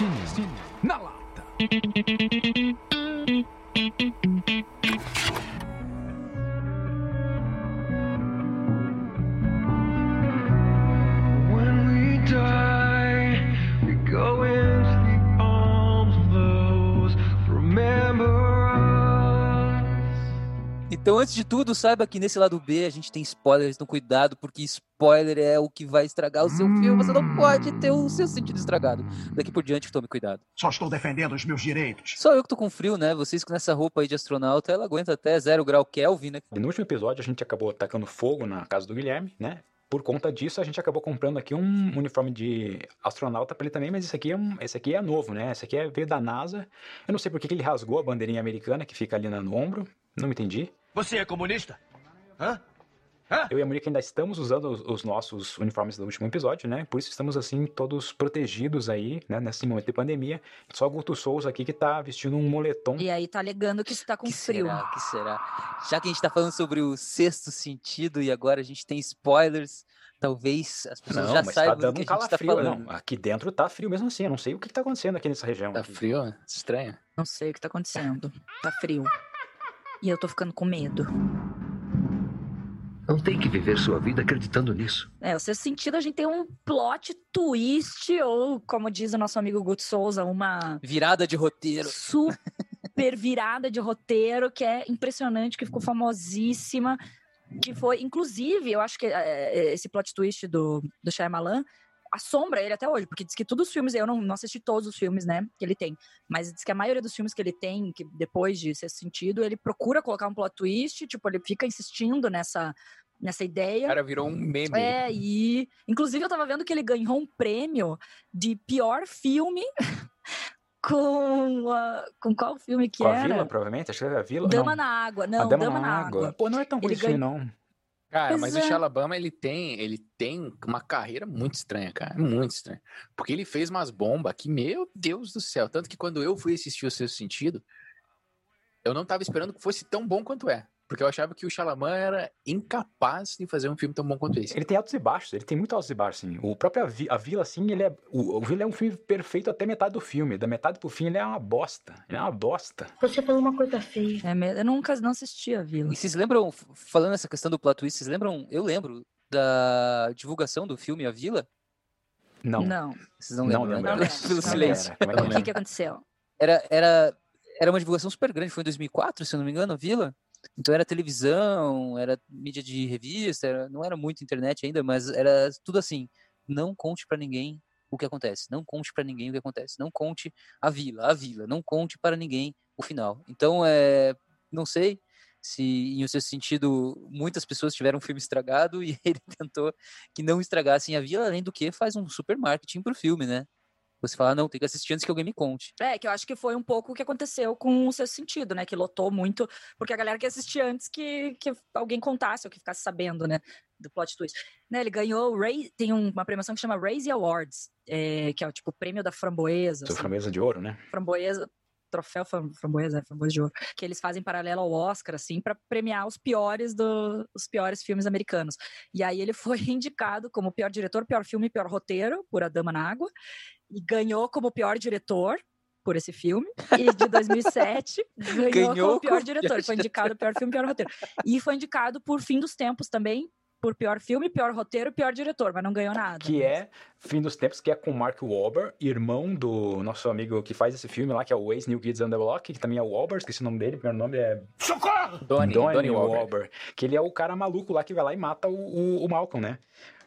Cine, Cine, na lata. Então, antes de tudo, saiba que nesse lado B a gente tem spoilers, então cuidado, porque spoiler é o que vai estragar o seu filme. Você não pode ter o seu sentido estragado. Daqui por diante, tome cuidado. Só estou defendendo os meus direitos. Só eu que tô com frio, né? Vocês com essa roupa aí de astronauta, ela aguenta até zero grau Kelvin, né? No último episódio, a gente acabou tacando fogo na casa do Guilherme, né? Por conta disso, a gente acabou comprando aqui um uniforme de astronauta pra ele também, mas esse aqui é, um, esse aqui é novo, né? Esse aqui é, veio da NASA. Eu não sei por que que ele rasgou a bandeirinha americana que fica ali na- no ombro. Não entendi. Você é comunista? Hã? Eu e a Mônica ainda estamos usando os, os nossos uniformes do último episódio, né? Por isso estamos, assim, todos protegidos aí, né? Nesse momento de pandemia. Só o Guto Souza aqui que tá vestindo um moletom. E aí tá alegando que está com que frio. será? Que será? Já que a gente tá falando sobre o sexto sentido e agora a gente tem spoilers, talvez as pessoas Não, já mas saibam tá do dando que um a gente tá calafrio. falando. não, aqui dentro tá frio mesmo assim. Eu não sei o que, que tá acontecendo aqui nessa região. Tá aqui. frio? né? Estranho. Não sei o que tá acontecendo. Tá frio. E eu tô ficando com medo. Não tem que viver sua vida acreditando nisso. É, o sexto sentido a gente tem um plot twist, ou como diz o nosso amigo Guto Souza, uma Virada de roteiro. super virada de roteiro que é impressionante, que ficou famosíssima, que foi, inclusive, eu acho que é, esse plot twist do, do Shyamalan assombra ele até hoje, porque diz que todos os filmes, eu não, não assisti todos os filmes, né, que ele tem, mas diz que a maioria dos filmes que ele tem, que depois de ser sentido, ele procura colocar um plot twist, tipo, ele fica insistindo nessa, nessa ideia. O cara virou um meme. É, e inclusive eu tava vendo que ele ganhou um prêmio de pior filme com a- com qual filme que Com a era? Vila, provavelmente? Acho que era a Vila. Dama não. na Água. A Não, Dama, Dama, na, na água. Água. Pô, não é tão ruim filme, ganhou- não. Cara, mas é. o Shalabama, ele tem, ele tem uma carreira muito estranha, cara. Muito estranha. Porque ele fez umas bombas que, meu Deus do céu. Tanto que quando eu fui assistir o Sexto Sentido, eu não tava esperando que fosse tão bom quanto é. Porque eu achava que o Shalaman era incapaz de fazer um filme tão bom quanto esse. Ele tem altos e baixos, ele tem muito altos e baixos, assim. O próprio A Vi- A Vila, assim, ele é. O, o Vila é um filme perfeito até metade do filme. Da metade pro fim, ele é uma bosta. Ele é uma bosta. Você falou uma coisa feia. É, eu nunca não assisti a Vila. E vocês lembram, falando essa questão do plot twist, vocês lembram, eu lembro da divulgação do filme A Vila? Não. Não. Vocês não Não lembram, lembro. né? Não Pelo lembro. silêncio. O que, que aconteceu? Era, era, era uma divulgação super grande, foi em 2004, se eu não me engano, a Vila. Então era televisão, era mídia de revista, era- não era muito internet ainda, mas era tudo assim. Não conte pra ninguém o que acontece. Não conte pra ninguém o que acontece. Não conte a vila, a vila. Não conte para ninguém o final. Então, é, não sei se em seu sentido muitas pessoas tiveram um filme estragado e ele tentou que não estragassem a vila, além do que faz um super marketing pro filme, né? Você fala, não, tem que assistir antes que alguém me conte. É, que eu acho que foi um pouco o que aconteceu com o seu sentido, né? Que lotou muito, porque a galera quer assistir antes que, que alguém contasse ou que ficasse sabendo, né? Do plot twist. Né, ele ganhou, o Ray, tem um- uma premiação que chama Raise Awards, é, que é o tipo o prêmio da framboesa. Assim. framboesa de ouro, né? framboesa, troféu fram- framboesa, é, framboesa de ouro, que eles fazem paralelo ao Oscar, assim, para premiar os piores do, os piores filmes americanos. E aí ele foi indicado como pior diretor, pior filme, pior roteiro por A Dama na Água e ganhou como pior diretor por esse filme. E de 2007 ganhou, Ganhou como pior diretor. pior Foi indicado pior filme, pior roteiro. E foi indicado por Fim dos Tempos também. Por pior filme, pior roteiro, pior diretor, mas não ganhou nada. Que é Fim dos Tempos, que é com Mark Wahlberg, irmão do nosso amigo que faz esse filme lá, que é o Ace New Kids on the Block, que também é o Wahlberg, esqueci o nome dele, o primeiro nome é... Socorro! Donnie, Donnie Wahlberg. Wahlberg. Que ele é o cara maluco lá que vai lá e mata o, o, o Malcolm, né?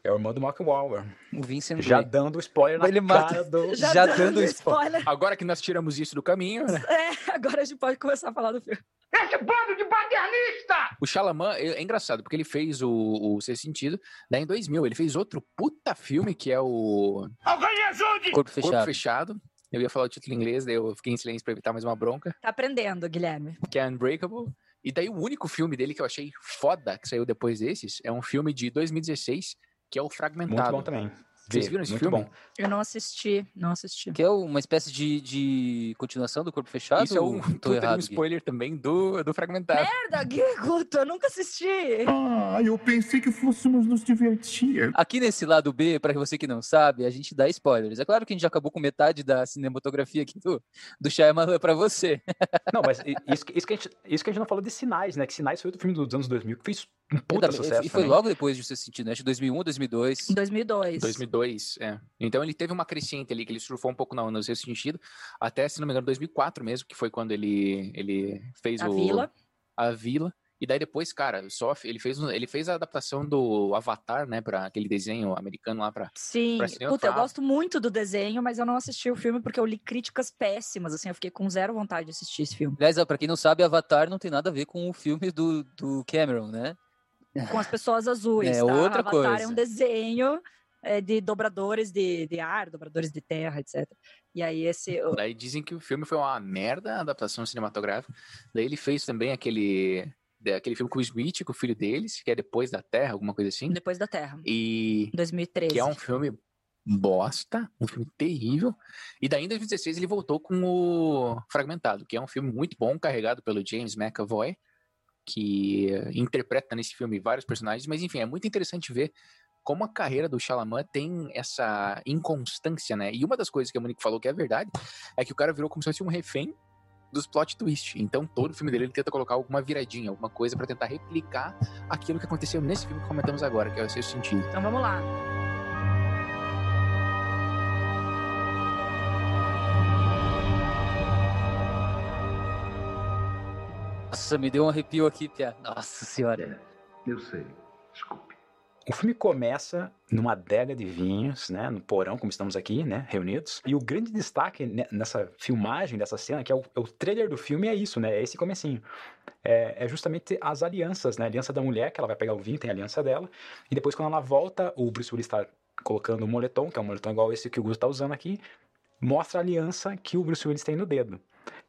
É o irmão do Malcolm Wahlberg. O Vincent Já Gray. dando spoiler na Ele mata- cara do... Já dando spoiler. Agora que nós tiramos isso do caminho, né? É, agora a gente pode começar a falar do filme. Esse bando de paternista! O Shalaman é é engraçado, porque ele fez o, o Ser Sentido daí em 2000. Ele fez outro puta filme que é o Alguém ajude! Corpo fechado. Corpo Fechado. Eu ia falar o título em inglês, daí eu fiquei em silêncio pra evitar mais uma bronca. Tá aprendendo, Guilherme. Que é Unbreakable. E daí o único filme dele que eu achei foda, que saiu depois desses, é um filme de 2016, que é o Muito Fragmentado. bom também. Vocês viram esse muito filme? bom. Eu não assisti, não assisti. Que é uma espécie de, de continuação do Corpo Fechado? Isso é um, tô um errado aqui? spoiler também do, do Fragmentado. Merda, Guto, eu nunca assisti. Ah, eu pensei que fôssemos nos divertir. Aqui nesse lado B, para você que não sabe, a gente dá spoilers. É claro que a gente já acabou com metade da cinematografia aqui do, do Shyamalan pra você. Não, mas isso, que- isso, que a gente, isso que a gente não falou de Sinais, né? Que Sinais foi outro filme dos anos 2000 que fez um puta Também- sucesso e foi também. logo depois de você sentir, né? Acho que 2001, 2002. Em 2002. 2002, é. Então ele teve uma crescente ali, que ele surfou um pouco no, no seu sentido, até, se não me engano, 2004 mesmo, que foi quando ele, ele fez A o... Vila. A Vila. E daí depois, cara, só ele fez, um- ele fez a adaptação do Avatar, né, pra aquele desenho americano lá pra... Sim, Pra cinema, puta, eu gosto muito do desenho, mas eu não assisti o filme porque eu li críticas péssimas, assim, eu fiquei com zero vontade de assistir esse filme. Aliás, ó, pra quem não sabe, Avatar não tem nada a ver com o filme do, do Cameron, né? Com as pessoas azuis, É tá? outra Avatar é coisa. um desenho é, de dobradores de, de ar, dobradores de terra, etc. E aí esse... Daí dizem que o filme foi uma merda, a adaptação cinematográfica. Daí ele fez também aquele... Aquele filme com o Smith, com o filho deles, que é Depois da Terra, alguma coisa assim. Depois da Terra, E... em 2013. que é um filme bosta, um filme terrível. E daí em 2016 ele voltou com o Fragmentado, que é um filme muito bom, carregado pelo James McAvoy, que interpreta nesse filme vários personagens, mas enfim, é muito interessante ver como a carreira do Chalamet tem essa inconstância, né? E uma das coisas que a Monique falou que é verdade é que o cara virou como se fosse um refém dos plot twist. Então, todo filme dele ele tenta colocar alguma viradinha, alguma coisa pra tentar replicar aquilo que aconteceu nesse filme que comentamos agora, que é o seu sentido. Então vamos lá. Nossa, me deu um arrepio aqui, Pia. Nossa senhora. Eu sei. Desculpe. O filme começa numa adega de vinhos, né, no porão, como estamos aqui, né, reunidos. E o grande destaque ne- nessa filmagem dessa cena, que é o, é o trailer do filme, é isso, né, é esse comecinho. É, é justamente as alianças, né, a aliança da mulher, que ela vai pegar o vinho, tem a aliança dela. E depois, quando ela volta, o Bruce Willis está colocando o moletom, que é um moletom igual esse que o Gus está usando aqui, mostra a aliança que o Bruce Willis tem no dedo.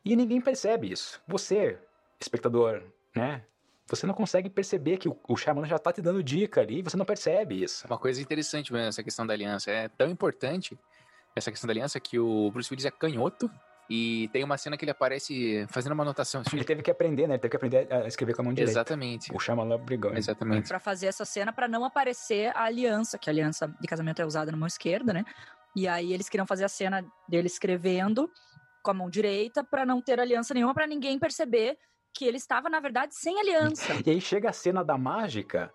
E ninguém percebe isso. Você, espectador, né, você não consegue perceber que o, o Shyamalan já tá te dando dica ali e você não percebe isso. Uma coisa interessante mesmo, essa questão da aliança. É tão importante essa questão da aliança que o Bruce Willis é canhoto e tem uma cena que ele aparece fazendo uma anotação. assim, Ele teve que aprender, né? Ele teve que aprender a escrever com a mão direita. Exatamente. O Shyamalan brigou. Exatamente. Pra fazer essa cena pra não aparecer a aliança, que a aliança de casamento é usada na mão esquerda, né? E aí eles queriam fazer a cena dele escrevendo com a mão direita pra não ter aliança nenhuma pra ninguém perceber que ele estava na verdade sem aliança. E aí chega a cena da mágica,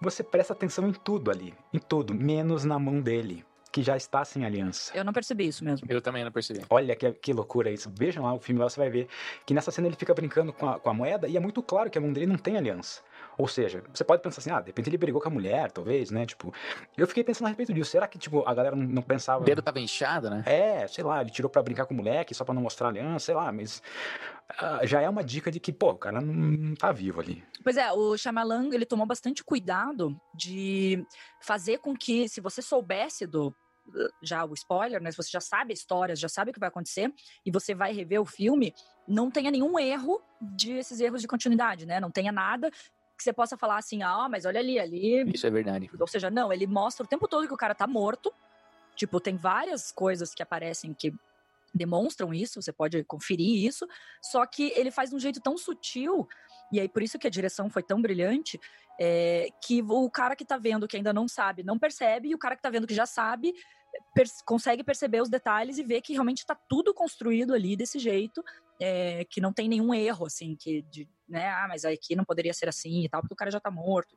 você presta atenção em tudo ali, em tudo, menos na mão dele, que já está sem aliança. Eu não percebi isso mesmo. Eu também não percebi. Olha que, que loucura isso. Vejam lá o filme, lá você vai ver que nessa cena ele fica brincando com a, com a moeda e é muito claro que a mão dele não tem aliança. Ou seja, você pode pensar assim, ah, de repente ele brigou com a mulher, talvez, né? Tipo, eu fiquei pensando a respeito disso. Será que, tipo, a galera não, não pensava. O dedo tava inchado, né? É, sei lá, ele tirou pra brincar com o moleque só pra não mostrar a aliança, sei lá, mas ah, já é uma dica de que, pô, o cara não, não tá vivo ali. Pois é, o Shyamalan, ele tomou bastante cuidado de fazer com que, se você soubesse do já o spoiler, né? Se você já sabe a história, já sabe o que vai acontecer e você vai rever o filme, não tenha nenhum erro de esses erros de continuidade, né? Não tenha nada que você possa falar assim, ah, mas olha ali, ali. Isso é verdade. Ou seja, não, ele mostra o tempo todo que o cara tá morto. Tipo, tem várias coisas que aparecem que demonstram isso, você pode conferir isso, só que ele faz de um jeito tão sutil, e aí por isso que a direção foi tão brilhante, é, que o cara que tá vendo que ainda não sabe, não percebe, e o cara que tá vendo que já sabe, per- consegue perceber os detalhes e ver que realmente tá tudo construído ali desse jeito, é, que não tem nenhum erro, assim, que, de, né, ah, mas aqui não poderia ser assim e tal, porque o cara já tá morto.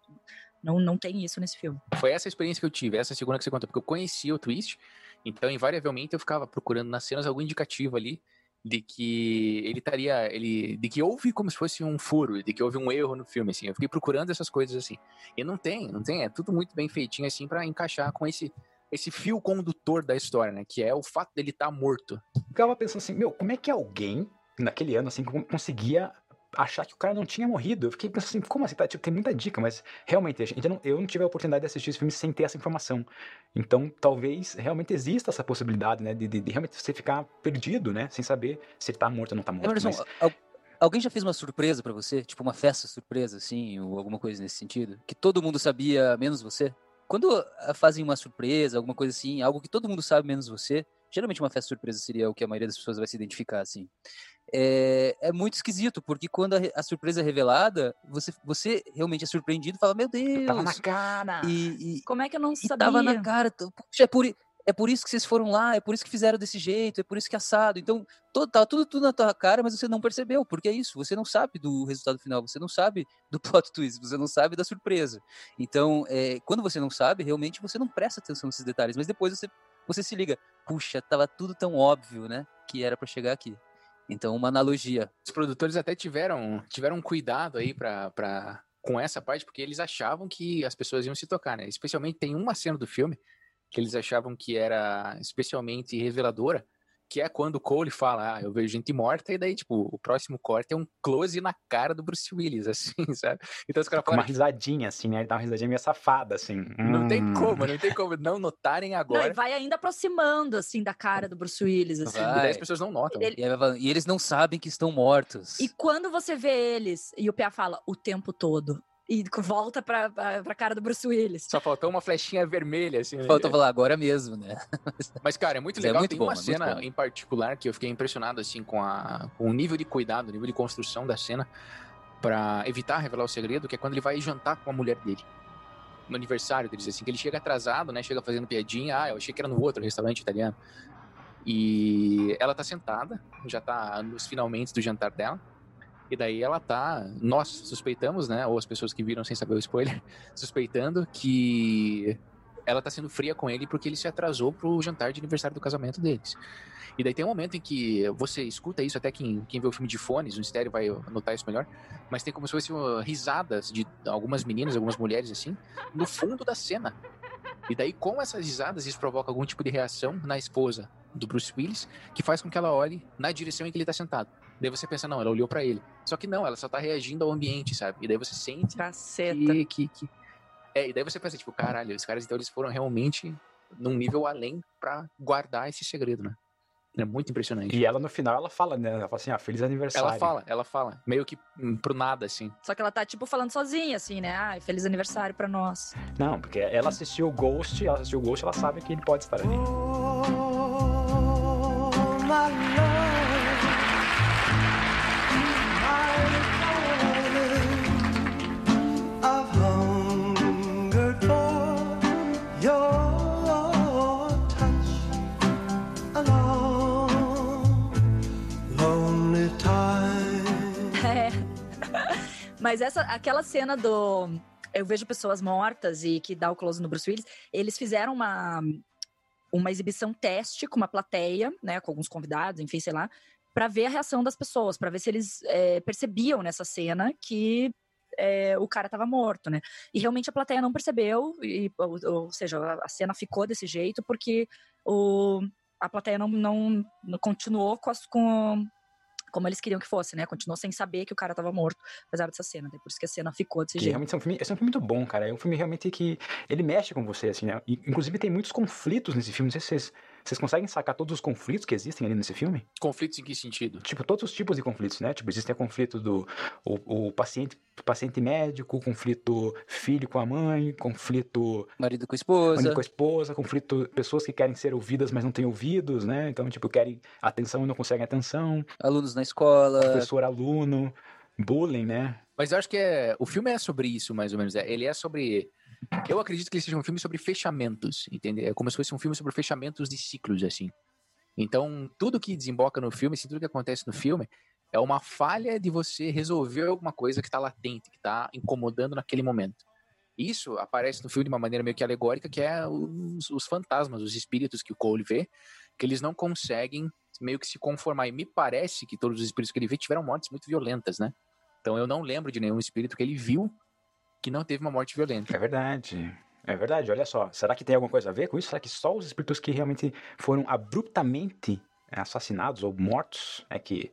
Não, não tem isso nesse filme. Foi essa a experiência que eu tive, essa segunda que você contou, porque eu conhecia o twist, então invariavelmente eu ficava procurando nas cenas algum indicativo ali de que ele estaria, ele, de que houve como se fosse um furo, de que houve um erro no filme, assim. Eu fiquei procurando essas coisas assim. E não tem, não tem, é tudo muito bem feitinho assim para encaixar com esse esse fio condutor da história, né, que é o fato dele estar morto. Eu ficava pensando assim, meu, como é que alguém, naquele ano, assim, con- conseguia achar que o cara não tinha morrido? Eu fiquei pensando assim, como assim? Tá, tipo, tem muita dica, mas realmente, gente não- eu não tive a oportunidade de assistir esse filme sem ter essa informação. Então, talvez realmente exista essa possibilidade, né, de, de- de realmente você ficar perdido, né, sem saber se ele tá morto ou não tá morto. Emerson, mas- al- alguém já fez uma surpresa pra você? Tipo uma festa surpresa, assim, ou alguma coisa nesse sentido? Que todo mundo sabia, menos você? quando ah, fazem uma surpresa, alguma coisa assim, algo que todo mundo sabe menos você, geralmente uma festa surpresa seria o que a maioria das pessoas vai se identificar, assim. É, é muito esquisito, porque quando a, a surpresa é revelada, você, você realmente é surpreendido e fala, meu Deus! Tava na cara. E, e, Como é que eu não sabia? tava na cara. Puxa, é por, é por isso que vocês foram lá, é por isso que fizeram desse jeito, é por isso que assado. Então, todo, tá tudo, tudo na tua cara, mas você não percebeu, porque é isso, você não sabe do resultado final, você não sabe do plot twist, você não sabe da surpresa. Então, é, quando você não sabe, realmente você não presta atenção nesses detalhes, mas depois você, você se liga, puxa, tava tudo tão óbvio, né, que era pra chegar aqui. Então, uma analogia. Os produtores até tiveram, tiveram cuidado aí pra, pra, com essa parte, porque eles achavam que as pessoas iam se tocar, né? Especialmente tem uma cena do filme que eles achavam que era especialmente reveladora, que é quando o Cole fala, ah, eu vejo gente morta, e daí, tipo, o próximo corte é um close na cara do Bruce Willis, assim, sabe? Então os caras Com uma falam, risadinha, assim, né? Ele dá uma risadinha meio safada, assim. não tem Hum. como, não tem como não notarem Não, e agora. vai ainda aproximando, assim, da cara do Bruce Willis, assim. E daí Vai. as pessoas não notam. Ele- E, vai e eles não sabem que estão mortos. E quando você vê eles, e o Pia fala o tempo todo, e volta pra, pra, pra cara do Bruce Willis. Só faltou uma flechinha vermelha, assim. né? Falta falar agora mesmo, né? Mas, cara, é muito Mas é legal. muito Tem bom, uma é cena em particular que eu fiquei impressionado, assim, com, a, com o nível de cuidado, o nível de construção da cena pra evitar revelar o segredo, que é quando ele vai jantar com a mulher dele. No aniversário deles, assim, que ele chega atrasado, né? Chega fazendo piadinha. Ah, eu achei que era no outro restaurante italiano. E ela tá sentada, já tá nos finalmente do jantar dela. E daí ela tá. Nós suspeitamos, né? Ou as pessoas que viram sem saber o spoiler, suspeitando que ela tá sendo fria com ele porque ele se atrasou pro jantar de aniversário do casamento deles. E daí tem um momento em que você escuta isso, até quem, quem vê o filme de fones, no estéreo vai notar isso melhor, mas tem como se fossem uh, risadas de algumas meninas, algumas mulheres assim, no fundo da cena. E daí, com essas risadas, isso provoca algum tipo de reação na esposa do Bruce Willis, que faz com que ela olhe na direção em que ele tá sentado. Daí você pensa, não, ela olhou pra ele. Só que não, ela só tá reagindo ao ambiente, sabe? E daí você sente Caceta. que, que, que- É, e daí você pensa, tipo, caralho, os caras então eles foram realmente num nível além pra guardar esse segredo, né? É muito impressionante. E ela no final, ela fala, né? Ela fala assim, ah, feliz aniversário. Ela fala, ela fala, meio que hum, pro nada, assim. Só que ela tá, tipo, falando sozinha, assim, né? Ai, feliz aniversário pra nós. Não, porque ela assistiu o Ghost, ela assistiu o Ghost, ela sabe que ele pode estar ali. Mas essa, aquela cena do. Eu vejo pessoas mortas e que dá o close no Bruce Willis. Eles fizeram uma, uma exibição teste com uma plateia, né? Com alguns convidados, enfim, sei lá, pra ver a reação das pessoas, pra ver se eles é, percebiam nessa cena que é, o cara tava morto, né? E realmente a plateia não percebeu, e, ou, ou seja, a, a cena ficou desse jeito porque o, a plateia não, não, não continuou com, as, com como eles queriam que fosse, né? Continuou sem saber que o cara tava morto, apesar dessa cena. Daí Por isso que a cena ficou desse Que jeito. realmente é um filme, é um filme muito bom, cara. É um filme realmente que ele mexe com você, assim, né? E, inclusive tem muitos conflitos nesse filme. Não sei se vocês, vocês conseguem sacar todos os conflitos que existem ali nesse filme? Conflitos em que sentido? Tipo, todos os tipos de conflitos, né? Tipo, existe o conflito do o, o paciente, paciente médico, conflito filho com a mãe, conflito Marido com a esposa. marido com a esposa, conflito pessoas que querem ser ouvidas, mas não têm ouvidos, né? Então, tipo, querem atenção e não conseguem atenção, Alunos na escola. professor, aluno, bullying, né? Mas eu acho que é, o filme é sobre isso, mais ou menos. É, Ele é sobre. Eu acredito que ele seja um filme sobre fechamentos, entendeu? É como se fosse um filme sobre fechamentos de ciclos, assim. Então, tudo que desemboca no filme, assim, tudo que acontece no filme, é uma falha de você resolver alguma coisa que está latente, que está incomodando naquele momento. Isso aparece no filme de uma maneira meio que alegórica, que é os, os fantasmas, os espíritos que o Cole vê, que eles não conseguem meio que se conformar. E me parece que todos os espíritos que ele vê tiveram mortes muito violentas, né? Então eu não lembro de nenhum espírito que ele viu que não teve uma morte violenta. É verdade. É verdade, olha só. Será que tem alguma coisa a ver com isso? Será que só os espíritos que realmente foram abruptamente assassinados ou mortos é que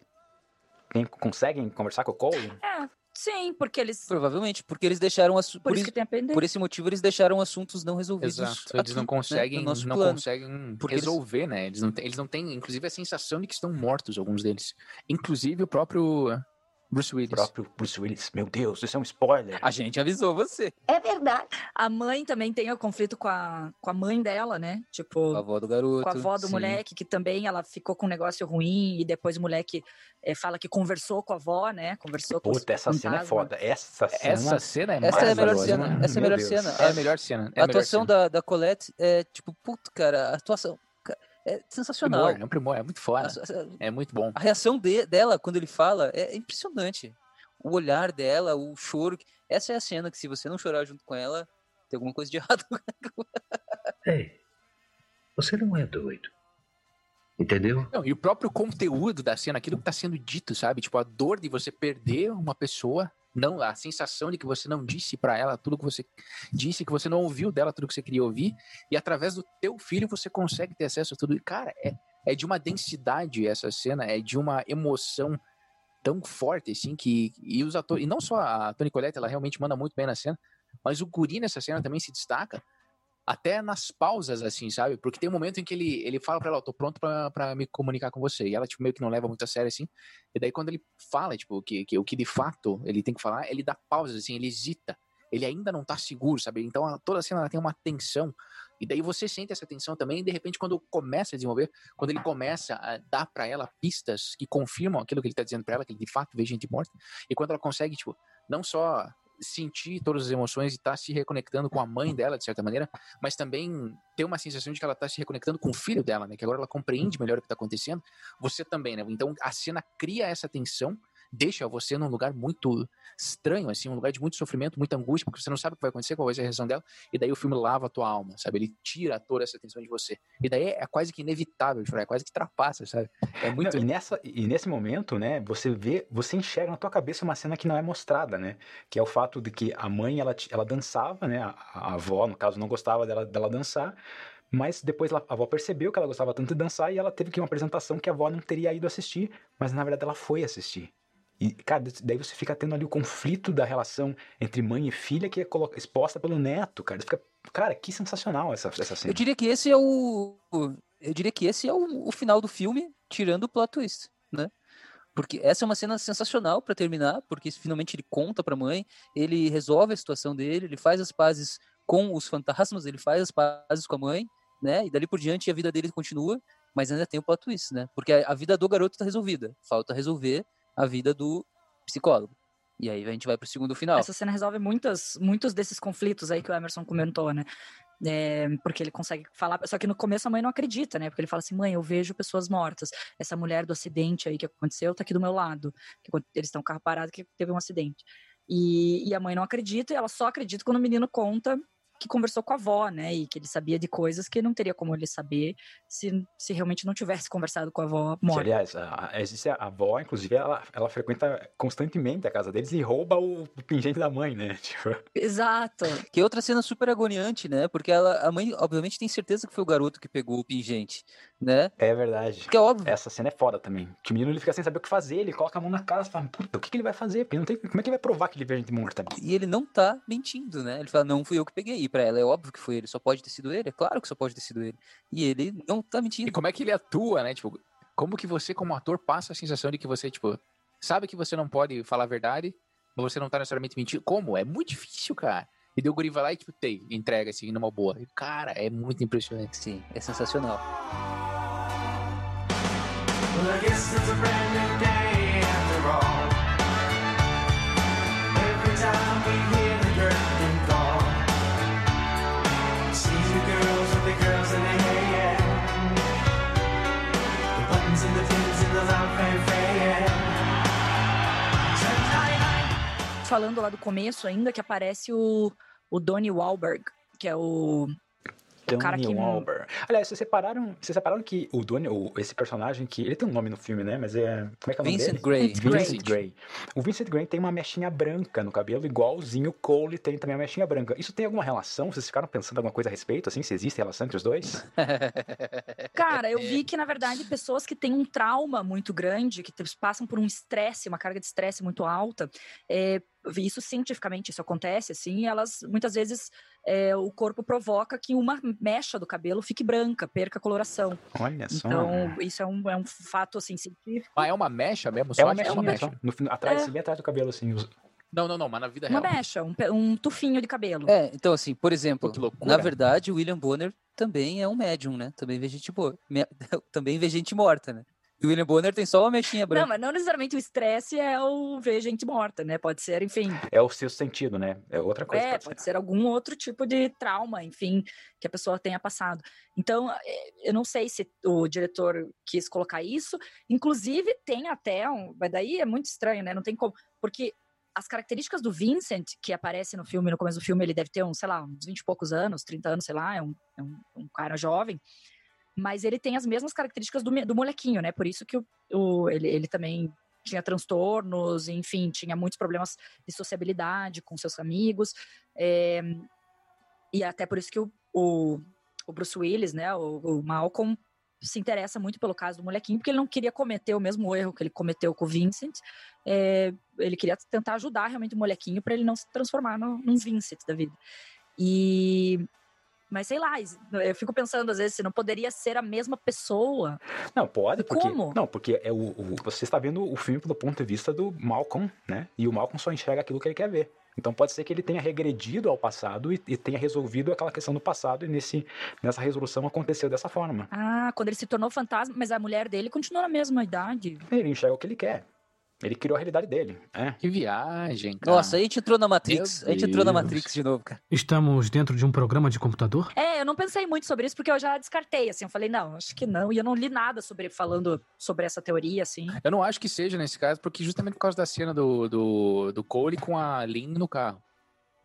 tem- conseguem conversar com o Cole? É, sim, porque eles. Provavelmente, porque eles deixaram assu- Por, por, isso isso, que tem a perder. por esse motivo eles deixaram assuntos não resolvidos. Exato. Eles não aqui, né, conseguem, no nosso não plano. conseguem Porque eles- resolver, né? Eles não, têm, eles não têm, inclusive, a sensação de que estão mortos, alguns deles. Inclusive o próprio Bruce O Willis. próprio Bruce Willis. Meu Deus, isso é um spoiler. A gente avisou você. É verdade. A mãe também tem o conflito com a, com a mãe dela, né? Tipo, A avó do garoto. com a avó do sim. moleque, que também ela ficou com um negócio ruim, e depois o moleque eh, fala que conversou com a avó, né? Conversou com os Puta, essa cena é foda. Essa cena. Essa cena é Essa é a melhor cena. Essa é a Meu melhor Deus. cena. É a melhor cena. É A melhor atuação cena. da, da Colette é tipo, puto, cara, a atuação é sensacional. Primor, é um primor, é muito A, foda. a- É muito bom. a reação de- dela quando ele fala é impressionante. O olhar dela, o choro. Essa é a cena que se você não chorar junto com ela, tem alguma coisa de errado. Ei, você não é doido. Entendeu? Não, e o próprio conteúdo da cena, aquilo que tá sendo dito, sabe? Tipo, a dor de você perder uma pessoa, não a sensação de que você não disse pra ela tudo que você disse, que você não ouviu dela tudo que você queria ouvir, e através do teu filho você consegue ter acesso a tudo. E, cara, é, é de uma densidade essa cena, é de uma emoção tão forte, assim, que. E os atores. E não só a Toni Collette, ela realmente manda muito bem na cena, mas o Guri nessa cena também se destaca até nas pausas, assim, sabe? Porque tem um momento em que ele, ele fala pra ela, ó, tô pronto pra, pra me comunicar com você. E ela, tipo, meio que não leva muito a sério, assim. E daí quando ele fala, tipo, que, que o que de fato ele tem que falar, ele dá pausas, assim, ele hesita. Ele ainda não tá seguro, sabe? Então a- toda a cena ela tem uma tensão. E daí você sente essa tensão também, e de repente, quando começa a desenvolver, quando ele começa a dar pra ela pistas que confirmam aquilo que ele tá dizendo pra ela, que ele de fato vê gente morta, e quando ela consegue, tipo, não só sentir todas as emoções e tá se reconectando com a mãe dela, de certa maneira, mas também ter uma sensação de que ela tá se reconectando com o filho dela, né? Que agora ela compreende melhor o que tá acontecendo. Você também, né? Então a cena cria essa tensão, deixa você num lugar muito estranho, assim, um lugar de muito sofrimento, muita angústia, porque você não sabe o que vai acontecer, qual vai ser a reação dela, e daí o filme lava a tua alma, sabe? Ele tira toda essa tensão de você. E daí é quase que inevitável é quase que trapassa, sabe? É muito. Não, e, nessa, e nesse momento, né, você vê, você enxerga na tua cabeça uma cena que não é mostrada, né? Que é o fato de que a mãe, ela, ela dançava, né? A, a avó, no caso, não gostava dela, dela dançar. Mas depois a avó percebeu que ela gostava tanto de dançar e ela teve que ir uma apresentação que a avó não teria ido assistir, mas na verdade ela foi assistir. E, cara, daí você fica tendo ali o conflito da relação entre mãe e filha que é exposta pelo neto, cara. Fica, cara, que sensacional essa, essa cena. Eu diria que esse é o. Eu diria que esse é o, o final do filme, tirando o plot twist, né? Porque essa é uma cena sensacional pra terminar, porque finalmente ele conta pra mãe, ele resolve a situação dele, ele faz as pazes com os fantasmas, ele faz as pazes com a mãe, né? E dali por diante a vida dele continua, mas ainda tem o plot twist, né? Porque a, a vida do garoto tá resolvida, falta resolver a vida do psicólogo. E aí a gente vai pro segundo final. Essa cena resolve muitas, muitos desses conflitos aí que o Emerson comentou, né? É, porque ele consegue falar, só que no começo a mãe não acredita, né? Porque ele fala assim: mãe, eu vejo pessoas mortas. Essa mulher do acidente aí que aconteceu tá aqui do meu lado. Eles estão o carro parado que teve um acidente. E, e a mãe não acredita, e ela só acredita quando o menino conta que conversou com a avó, né? E que ele sabia de coisas que não teria como ele saber se, se realmente não tivesse conversado com a avó Que, morta. aliás, a, a, existe a avó, inclusive, ela, ela frequenta constantemente a casa deles e rouba o, o pingente da mãe, né? Tipo, Exato. Que é outra cena super agoniante, né? Porque ela, a mãe, obviamente, tem certeza que foi o garoto que pegou o pingente, né? é verdade. Porque é óbvio. Essa cena é foda também. Que o menino ele fica sem saber o que fazer, ele coloca a mão na cara e fala, puta, o que, que ele vai fazer? Porque não tem, como é que ele vai provar que ele vê gente morta? E ele não tá mentindo, né? Ele fala, não fui eu que peguei. E pra ela é óbvio que foi ele. Só pode ter sido ele. É claro que só pode ter sido ele. E ele não tá E mentindo. como é que ele atua, né? Tipo, como que você, como ator, passa a sensação de que você, tipo, sabe que você não pode falar a verdade, mas você não tá necessariamente mentindo? Como? É muito difícil, cara. E daí o guri vai lá e, tipo, tem, entrega, assim, numa boa. E, Cara, é muito impressionante. Sim, é sensacional. Well, I guess it's a brand new day after all. Every time we hear falando lá do começo ainda, que aparece o, o Donnie Wahlberg, que é o. Donnie cara que- Wahlberg. Aliás, vocês separaram, vocês separaram que o Donnie, o, esse personagem que ele tem um nome no filme, né? Mas é como é que é o nome Vincent dele? Gray. Vincent Gray. Vincent Gray. O Vincent Gray tem uma mechinha branca no cabelo, igualzinho o Cole tem também a mechinha branca. Isso tem alguma relação? Vocês ficaram pensando alguma coisa a respeito, assim? Se existe relação entre os dois? Cara, eu vi que, na verdade, pessoas que têm um trauma muito grande, que passam por um estresse, uma carga de estresse muito alta, é, isso cientificamente, isso acontece, assim, elas, muitas vezes, é, o corpo provoca que uma mecha do cabelo fique branca, perca a coloração. Olha só. Então, isso é um, é um fato, assim, científico. Mas é uma mecha mesmo? é Só uma acho que mechinha, mecha. No, atrás, É. assim, bem atrás do cabelo, assim. os- Não, não, não, mas na vida Uma real. mecha, um, um tufinho de cabelo. É, então assim, por exemplo, Pô, na verdade, o William Bonner também é um médium, né? Também vê gente boa. Me- Também vê gente morta, né? E o William Bonner tem só uma mechinha Não, branca. mas não necessariamente o estresse é o ver gente morta, né? Pode ser, enfim, É o seu sentido, né? É outra coisa. é, pode pode ser. ser algum outro tipo de trauma, enfim, que a pessoa tenha passado. Então, eh, eu não sei se o diretor quis colocar isso. Inclusive, tem até um. Mas daí é muito estranho, né? Não tem como. Porque as características do Vincent, que aparece no filme, no começo do filme, ele deve ter uns, sei lá, uns 20 e poucos anos, 30 anos, sei lá, é um, é um, um cara jovem. Mas ele tem as mesmas características do, do molequinho, né? Por isso que o, o- ele, ele também tinha transtornos, enfim, tinha muitos problemas de sociabilidade com seus amigos. é, e até por isso que o, o, o Bruce Willis, né, o, o Malcolm, se interessa muito pelo caso do molequinho, porque ele não queria cometer o mesmo erro que ele cometeu com o Vincent. é, ele queria tentar ajudar realmente o molequinho para ele não se transformar no, num Vincent da vida. E. Mas sei lá, eu fico pensando às vezes se não poderia ser a mesma pessoa. Não, pode, porque. Como? Não, porque é o, o- você está vendo o filme pelo ponto de vista do Malcolm, né? E o Malcolm só enxerga aquilo que ele quer ver. Então pode ser que ele tenha regredido ao passado e, e tenha resolvido aquela questão do passado e nesse, nessa resolução aconteceu dessa forma. Ah, quando ele se tornou fantasma, mas a mulher dele continua na mesma idade. Ele enxerga o que ele quer. Ele criou a realidade dele. É. Que viagem, cara. Nossa, a gente entrou na Matrix. A gente entrou na. Matrix de novo, cara. Estamos dentro de um programa de computador? É, eu não pensei muito sobre isso porque eu já descartei, assim, eu falei, não, acho que não, e eu não li nada sobre falando sobre essa teoria, assim. Eu não acho que seja nesse caso, porque justamente por causa da cena do, do, do Cole com a Lynn no carro.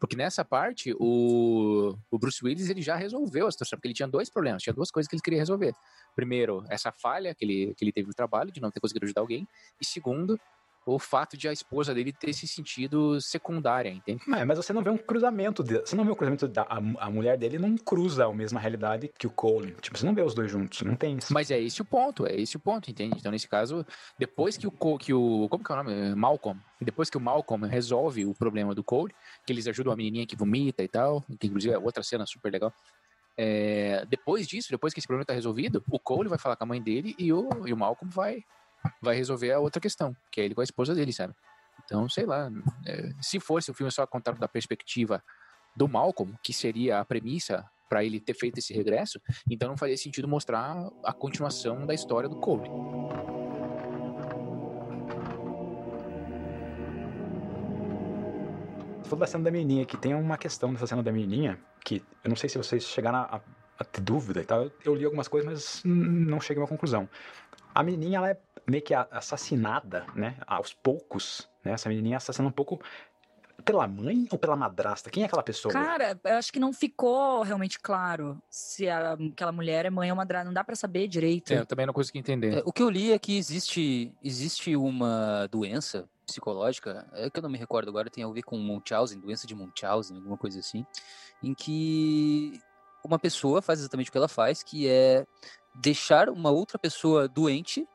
Porque nessa parte, o, o Bruce Willis ele já resolveu a situação, porque ele tinha dois problemas, tinha duas coisas que ele queria resolver. Primeiro, essa falha que ele, que ele teve no trabalho, de não ter conseguido ajudar alguém. E segundo, o fato de a esposa dele ter se sentido secundária, entende? Mas, mas você não vê um cruzamento. De, você não vê um cruzamento da. A, a mulher dele não cruza a mesma realidade que o Cole. Tipo, você não vê os dois juntos. Não tem isso. Mas é esse o ponto, é esse o ponto, entende? Então, nesse caso, depois que o, que o como que é o nome? Malcolm. Depois que o Malcolm resolve o problema do Cole, que eles ajudam a menininha que vomita e tal, que inclusive é outra cena super legal. É, depois disso, depois que esse problema tá resolvido, o Cole vai falar com a mãe dele e o, e o Malcolm vai, vai resolver a outra questão, que é ele com a esposa dele, sabe? Então, sei lá, é, se fosse o filme só contado da perspectiva do Malcolm, que seria a premissa para ele ter feito esse regresso, então não faria sentido mostrar a continuação da história do Cole. Falou da cena da menininha, que tem uma questão dessa cena da menininha, que eu não sei se vocês chegaram a, a ter dúvida e tal. Eu li algumas coisas, mas não cheguei a uma conclusão. A menininha, ela é meio que assassinada, né? Aos poucos, né? Essa menininha é assassinada um pouco pela mãe ou pela madrasta? Quem é aquela pessoa? Cara, eu acho que não ficou realmente claro se a- aquela mulher é mãe ou madrasta, não dá pra saber direito. É, eu também não consegui entender. É, o que eu li é que existe, existe uma doença psicológica, é que eu não me recordo agora, tem a ver com Munchausen, doença de Munchausen, alguma coisa assim, em que uma pessoa faz exatamente o que ela faz, que é deixar uma outra pessoa doente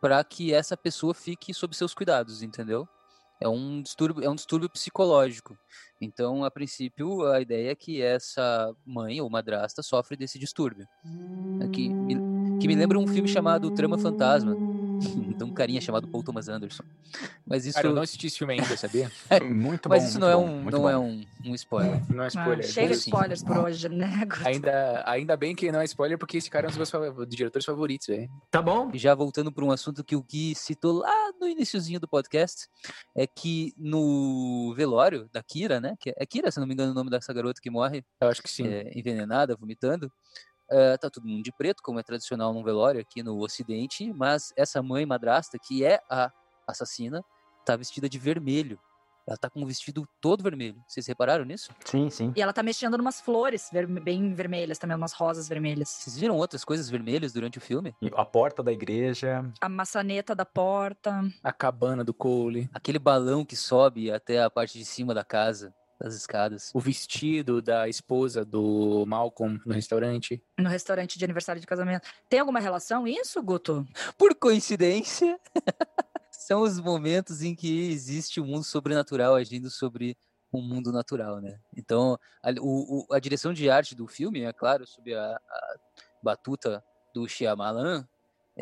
para que essa pessoa fique sob seus cuidados, entendeu? É um distúrbio, é um distúrbio psicológico. Então, a princípio, a ideia é que essa mãe ou madrasta sofre desse distúrbio. Me, que me lembra um filme chamado Trama Fantasma, de um carinha chamado Paul Thomas Anderson. Mas isso, Cara, eu não assisti esse filme ainda, sabia? Muito mas bom, isso muito não é um, muito não é um, um spoiler. Não é Ah, spoiler. chega de sim. spoilers por hoje, né? Ainda, ainda bem que não é spoiler, porque esse cara é um dos meus fav- diretores favoritos, velho. Tá bom? E já voltando para um assunto que o Gui citou lá no iniciozinho do podcast, é que no velório da Kira, né? Que é Kira, se não me engano, o nome dessa garota que morre Eu acho que sim. é, envenenada, vomitando. Eh, tá todo mundo de preto, como é tradicional num velório aqui no Ocidente, mas essa mãe madrasta, que é a assassina, tá vestida de vermelho. Ela tá com um vestido todo vermelho. Vocês repararam nisso? Sim, sim. E ela tá mexendo numas flores ver- bem vermelhas também, umas rosas vermelhas. Vocês viram outras coisas vermelhas durante o filme? A porta da igreja. A maçaneta da porta. A cabana do Cole, Aquele balão que sobe até a parte de cima da casa, das escadas. o vestido da esposa do Malcolm no restaurante. No restaurante de aniversário de casamento. Tem alguma relação isso, Guto? Por coincidência, são os momentos em que existe o um mundo sobrenatural agindo sobre um mundo natural, né? Então, a, o, a direção de arte do filme, é claro, sob a, a batuta do Shyamalan,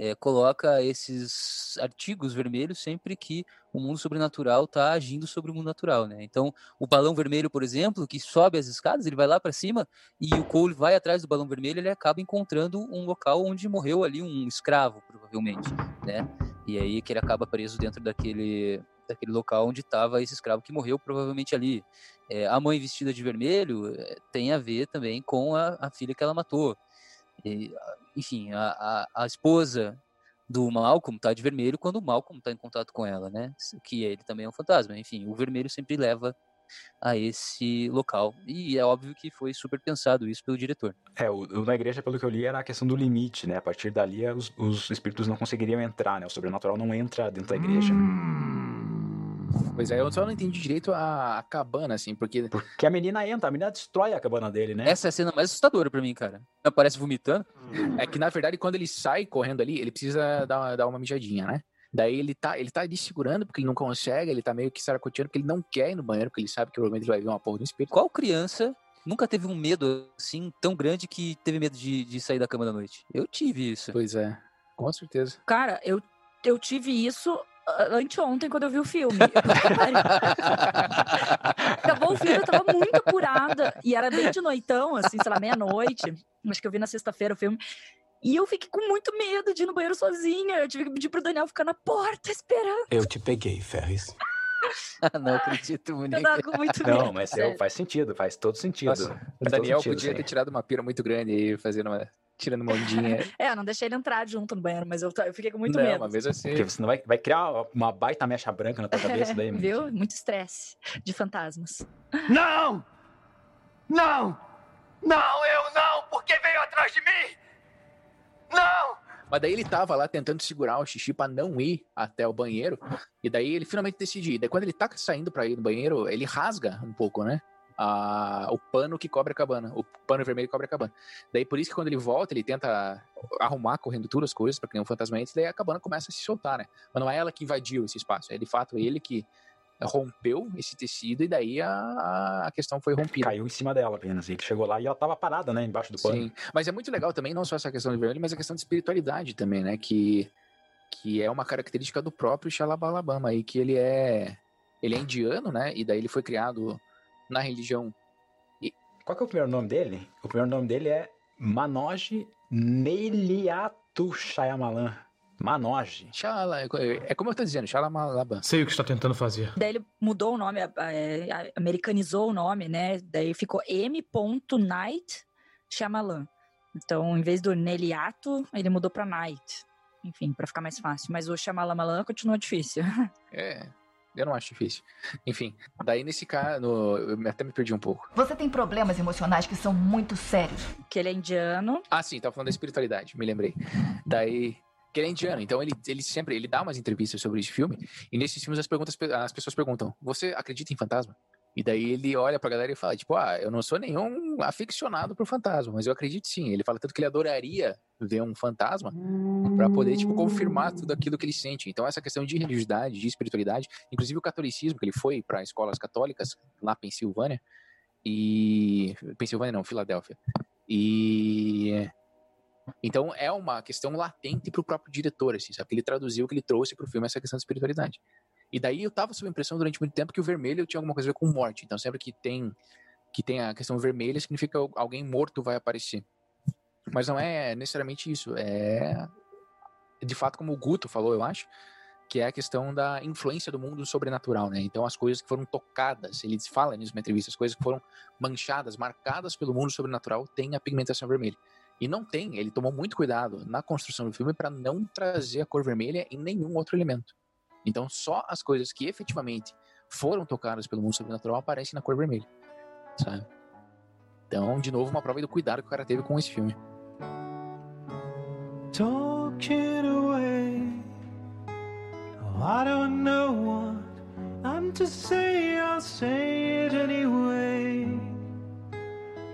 é, coloca esses artigos vermelhos sempre que o mundo sobrenatural está agindo sobre o mundo natural, né? Então, o balão vermelho, por exemplo, que sobe as escadas, ele vai lá para cima e o Cole vai atrás do balão vermelho, ele acaba encontrando um local onde morreu ali um escravo, provavelmente, né? E aí que ele acaba preso dentro daquele daquele local onde estava esse escravo que morreu provavelmente ali. É, a mãe vestida de vermelho é, tem a ver também com a, a filha que ela matou. E, enfim, a, a, a, esposa do Malcolm está de vermelho quando o Malcolm está em contato com ela, né? Que ele também é um fantasma. Enfim, o vermelho sempre leva a esse local. E é óbvio que foi super pensado isso pelo diretor. É, o, o na igreja, pelo que eu li, era a questão do limite, né? A partir dali, os, os espíritos não conseguiriam entrar, né? O sobrenatural não entra dentro da igreja. Hum. Pois é, eu só não entendi direito a, a, cabana, assim, porque. Porque a menina entra, a menina destrói a cabana dele, né? Essa é a cena mais assustadora pra mim, cara. Aparece vomitando. É que, na verdade, quando ele sai correndo ali, ele precisa dar uma, dar uma mijadinha, né? Daí ele tá, ele tá ali segurando porque ele não consegue, ele tá meio que saracoteando porque ele não quer ir no banheiro, porque ele sabe que provavelmente ele vai ver uma porra do espírito. Qual criança nunca teve um medo assim tão grande que teve medo de, de sair da cama da noite? Eu tive isso. Pois é, com certeza. Cara, eu, eu tive isso anteontem quando eu vi o filme. Acabou o filme, eu tava muito apurada. E era bem de noitão, assim, sei lá, meia-noite. Acho que eu vi na sexta-feira o filme. E eu fiquei com muito medo de ir no banheiro sozinha. Eu tive que pedir pro Daniel ficar na porta esperando. Eu te peguei, Ferris. não acredito, Monique. Eu tava com muito medo. Não, mas é, faz sentido, faz todo sentido. Nossa, faz o Daniel sentido, podia sim. ter tirado uma pira muito grande aí, fazendo uma tirando uma ondinha. é, eu não deixei ele entrar junto no banheiro, mas eu, eu fiquei com muito não, medo. uma vez assim. Porque você não vai, vai criar uma baita mecha branca na tua cabeça daí, Viu? Muito estresse de fantasmas. Não! Não! Não, eu não! Porque veio atrás de mim! Não! Mas daí ele tava lá tentando segurar o xixi para não ir até o banheiro. E daí ele finalmente decide ir. Daí quando ele tá saindo para ir no banheiro, ele rasga um pouco, né? A, o pano que cobre a cabana, o pano vermelho que cobre a cabana. Daí por isso que quando ele volta, ele tenta arrumar correndo tudo as coisas para que nenhum fantasma entre, daí a cabana começa a se soltar, né? Mas não é ela que invadiu esse espaço, é de fato ele que rompeu esse tecido e daí a, a questão foi rompida. Caiu em cima dela apenas, ele chegou lá e ela tava parada, né, embaixo do pano. Sim, mas é muito legal também, não só essa questão de vermelho, mas a questão de espiritualidade também, né, que, que é uma característica do próprio Xalabalabama aí, que ele é ele é indiano, né, e daí ele foi criado na religião. E... Qual que é o primeiro nome dele? O primeiro nome dele é Manoj Neliatu Shyamalan. Manoj. Shala, é como eu tô dizendo, Shyamalan. Sei o que está tentando fazer. Daí ele mudou o nome, é, americanizou o nome, né? Daí ficou M. Night Shyamalan. Então, em vez do Neliato, ele mudou para Night. Enfim, para ficar mais fácil. Mas o Shyamalan continua difícil. É, eu não acho difícil. Enfim, daí nesse caso, eu até me perdi um pouco. Você tem problemas emocionais que são muito sérios. Que ele é indiano. Ah, sim, tava falando da espiritualidade, me lembrei. Daí que ele é indiano, então ele, ele sempre ele dá umas entrevistas sobre esse filme e nesses filmes as perguntas as pessoas perguntam: "Você acredita em fantasma?" E daí ele olha pra galera e fala, tipo, ah, eu não sou nenhum aficionado por fantasma, mas eu acredito sim. Ele fala tanto que ele adoraria ver um fantasma para poder, tipo, confirmar tudo aquilo que ele sente. Então essa questão de religiosidade, de espiritualidade, inclusive o catolicismo, que ele foi para escolas católicas lá Pensilvânia, e... Pensilvânia não, Filadélfia. E... Então é uma questão latente para o próprio diretor, assim, sabe? Que ele traduziu, que ele trouxe para o filme essa questão de espiritualidade. E daí eu tava sob a impressão durante muito tempo que o vermelho tinha alguma coisa a ver com morte. Então sempre que tem que tem a questão vermelha significa alguém morto vai aparecer. Mas não é necessariamente isso. É de fato como o Guto falou, eu acho, que é a questão da influência do mundo sobrenatural, né? Então as coisas que foram tocadas, ele fala nisso na entrevista, as coisas que foram manchadas, marcadas pelo mundo sobrenatural têm a pigmentação vermelha. E não tem, ele tomou muito cuidado na construção do filme para não trazer a cor vermelha em nenhum outro elemento. Então, só as coisas que efetivamente foram tocadas pelo mundo sobrenatural aparecem na cor vermelha, sabe? Então, de novo, uma prova do cuidado que o cara teve com esse filme. Talking away, oh, I don't know what I'm to say, I'll say it anyway.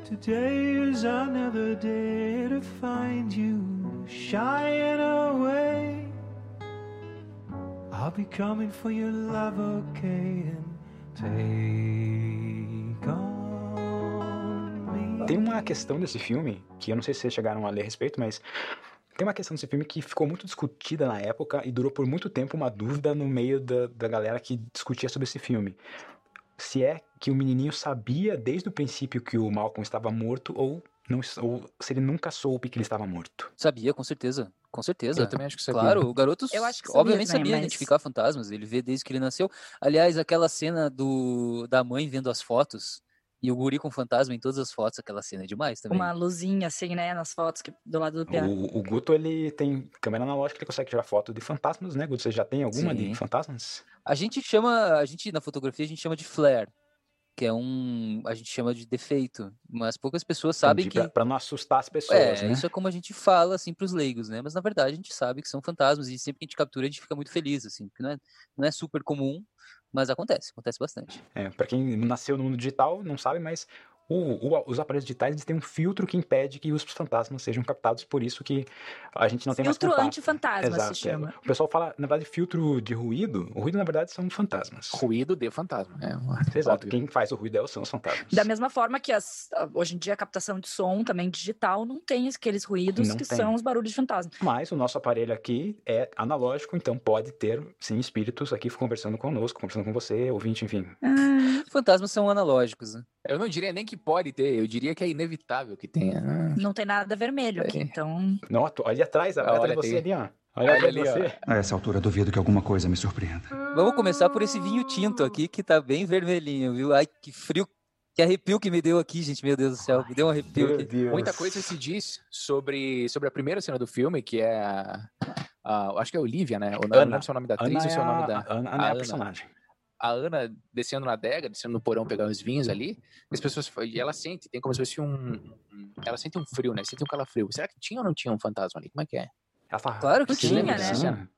Today is another day to find you shying away. I'll be coming for your love, okay? And take on me. Tem uma questão desse filme, que eu não sei se vocês chegaram a ler a respeito, mas tem uma questão desse filme que ficou muito discutida na época e durou por muito tempo uma dúvida no meio da, da galera que discutia sobre esse filme. Se é que o menininho sabia desde o princípio que o Malcolm estava morto ou, não, ou se ele nunca soube que ele estava morto. Sabia, com certeza. Com certeza. Eu também acho que sabia. Claro, o garoto Eu acho que sabia obviamente também, sabia mas- identificar fantasmas. Ele vê desde que ele nasceu. Aliás, aquela cena do da mãe vendo as fotos e o guri com fantasma em todas as fotos, aquela cena é demais também. Uma luzinha assim, né, nas fotos que, do lado do piano. O, o Guto, ele tem câmera analógica, ele consegue tirar foto de fantasmas, né, Guto? Você já tem alguma Sim. de fantasmas? A gente chama, a gente na fotografia a gente chama de flare, que é um, a gente chama de defeito, mas poucas pessoas sabem Entendi, que pra não assustar as pessoas, É, né? isso é como a gente fala, assim, pros leigos, né? Mas na verdade a gente sabe que são fantasmas e sempre que a gente captura a gente fica muito feliz, assim, porque não é, não é super comum, mas acontece, acontece bastante. É, para quem nasceu no mundo digital, não sabe, mas o- o- os aparelhos digitais eles têm um filtro que impede que os fantasmas sejam captados, por isso que a gente não tem mais Filtro antifantasma se é. chama. O pessoal fala, na verdade, filtro de ruído. O ruído, na verdade, são fantasmas. Ruído de fantasma. É, Exato, óbvio. quem faz o ruído é- são os fantasmas. Da mesma forma que as, hoje em dia a captação de som também digital não tem aqueles ruídos Não que tem. são os barulhos de fantasma. Mas o nosso aparelho aqui é analógico, então pode ter, sim, espíritos aqui conversando conosco, conversando com você, ouvinte, enfim. Fantasmas são analógicos, né? Eu não diria nem que pode ter, eu diria que é inevitável que tenha. Ah, Não tem nada vermelho aqui, É. então. Não, olha atrás, olha Ah, atrás de olha você ali. ali, ó. Olha, Olha ali, ó. você. A essa altura, duvido que alguma coisa me surpreenda. Vamos começar por esse vinho tinto aqui, que tá bem vermelhinho, viu? Ai, que frio, que arrepio que me deu aqui, gente, meu Deus do céu, me deu um arrepio Meu aqui. Deus. Muita coisa se diz sobre, sobre a primeira cena do filme, que é a. a- acho que é Olivia, né? Ou não, Ana. lembro se é o nome da atriz Ana ou é se é o nome a, da. Ana, Ana a é a Ana. personagem. A Ana descendo na adega, descendo no porão pegar os vinhos ali, e as pessoas. E ela sente, tem como se fosse um. um- Ela sente um frio, né? Sente um calafrio. Será que tinha ou não tinha um fantasma ali? Como é que é? Ela tá- Claro que lembram né? cena?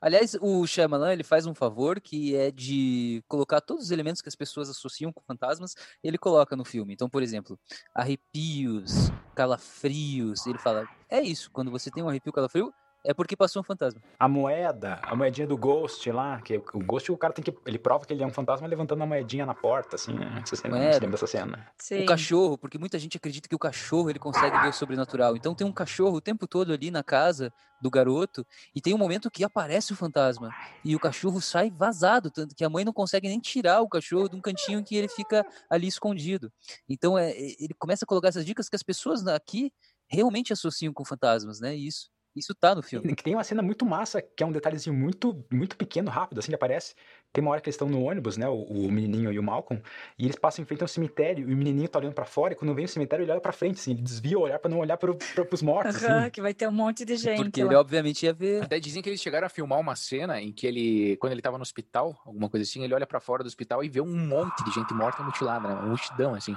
Aliás, o Shyamalan, ele faz um favor que é de colocar todos os elementos que as pessoas associam com fantasmas, ele coloca no filme. Então, por exemplo, arrepios, calafrios, ele fala, é isso, quando você tem um arrepio, calafrio, é porque passou um fantasma. A moeda, a moedinha do Ghost lá, que o Ghost o cara tem que. Ele prova que ele é um fantasma levantando a moedinha na porta, assim, né? Você se lembra, Moeda. lembra dessa cena? Sim. O cachorro, porque muita gente acredita que o cachorro ele consegue ver o sobrenatural. Então tem um cachorro o tempo todo ali na casa do garoto e tem um momento que aparece o fantasma e o cachorro sai vazado, tanto que a mãe não consegue nem tirar o cachorro de um cantinho que ele fica ali escondido. Então é, ele começa a colocar essas dicas que as pessoas aqui realmente associam com fantasmas, né? Isso isso tá no filme. Tem uma cena muito massa, que é um detalhezinho muito, muito pequeno, rápido, assim, que aparece. Tem uma hora que eles estão no ônibus, né, o, o menininho e o Malcolm, e eles passam em frente a um cemitério, e o menininho tá olhando pra fora, e quando vem o cemitério, ele olha pra frente, assim, ele desvia o olhar pra não olhar pro, pro, pros mortos, Aham, assim. que vai ter um monte de gente Porque lá. ele obviamente ia ver. Até dizem que eles chegaram a filmar uma cena em que ele, quando ele tava no hospital, alguma coisa assim, ele olha pra fora do hospital e vê um monte de gente morta e mutilada, né? Uma multidão, assim.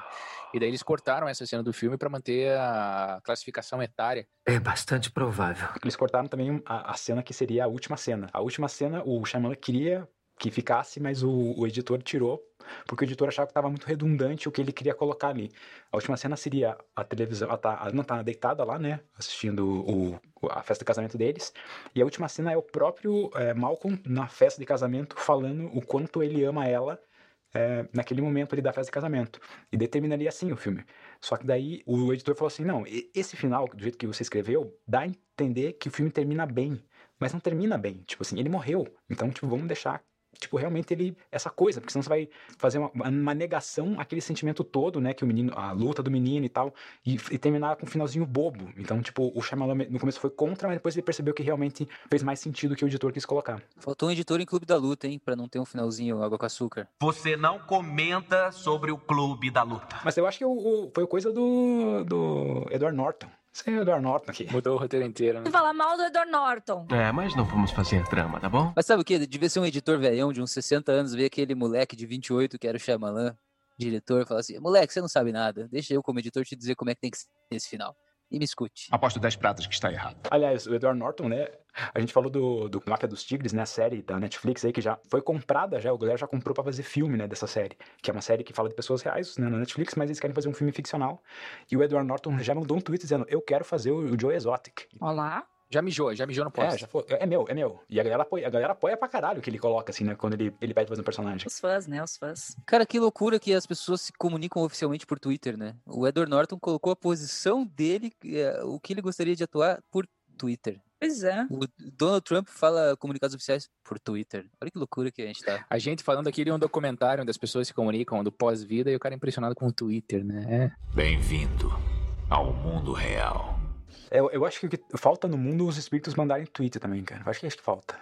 E daí eles cortaram essa cena do filme pra manter a classificação etária. É bastante provável. Eles cortaram também a, a cena que seria a última cena. A última cena, o Shyamalan queria que ficasse, mas o, o editor tirou, porque o editor achava que estava muito redundante o que ele queria colocar ali. A última cena seria a televisão, ela tá, Ana tá deitada lá, né, assistindo o, a festa de casamento deles, e a última cena é o próprio eh, Malcolm na festa de casamento falando o quanto ele ama ela eh, naquele momento ali da festa de casamento. E determinaria assim o filme. Só que daí o editor falou assim: não, esse final, do jeito que você escreveu, dá a entender que o filme termina bem. Mas não termina bem. Tipo assim, ele morreu. Então, tipo, vamos deixar. Tipo, realmente ele. Essa coisa, porque senão você vai fazer uma, uma negação àquele sentimento todo, né? Que o menino. A luta do menino e tal. E, e terminar com um finalzinho bobo. Então, tipo, o Shyamalan no começo foi contra, mas depois ele percebeu que realmente fez mais sentido que o editor quis colocar. Faltou um editor em Clube da Luta, hein, Pra não ter um finalzinho água com açúcar. Você não comenta sobre o clube da luta. Mas eu acho que o, o- foi coisa do. do Edward Norton. É o Edward Norton aqui. Mudou o roteiro inteiro, né? Falar mal do Edward Norton. É, mas não vamos fazer drama, tá bom? Mas sabe o que? Devia ser um editor velhão de uns 60 anos, ver aquele moleque de 28 que era o Shyamalan, diretor, e falar assim: moleque, você não sabe nada, deixa eu como editor te dizer como é que tem que ser esse final. E me escute. Aposto 10 pratas que está errado. Aliás, o Edward Norton, né? A gente falou do, do Máfia dos Tigres, né? A série da Netflix aí, que já foi comprada já. O galera já comprou pra fazer filme, né? Dessa série. Que é uma série que fala de pessoas reais, né? Na Netflix, mas eles querem fazer um filme ficcional. E o Edward Norton já mandou um tweet dizendo: Eu quero fazer o, o Joe Exotic. Olá. Já mijou, já mijou no poste. É, já foi. É meu, é meu. E a galera apoia, a galera apoia pra caralho o que ele coloca, assim, né? Quando ele, ele pede fazer um personagem. Os fãs, né? Os fãs. Cara, que loucura que as pessoas se comunicam oficialmente por Twitter, né? O Edward Norton colocou a posição dele, eh, o que ele gostaria de atuar por Twitter. Pois é. O Donald Trump fala comunicados oficiais por Twitter. Olha que loucura que a gente tá. A gente falando aqui de um documentário onde as pessoas se comunicam do pós-vida e o cara é impressionado com o Twitter, né? É. Bem-vindo ao mundo real. É, Eu, eu acho que o que falta no mundo os espíritos mandarem tweet também, cara. Eu acho que é isso que falta.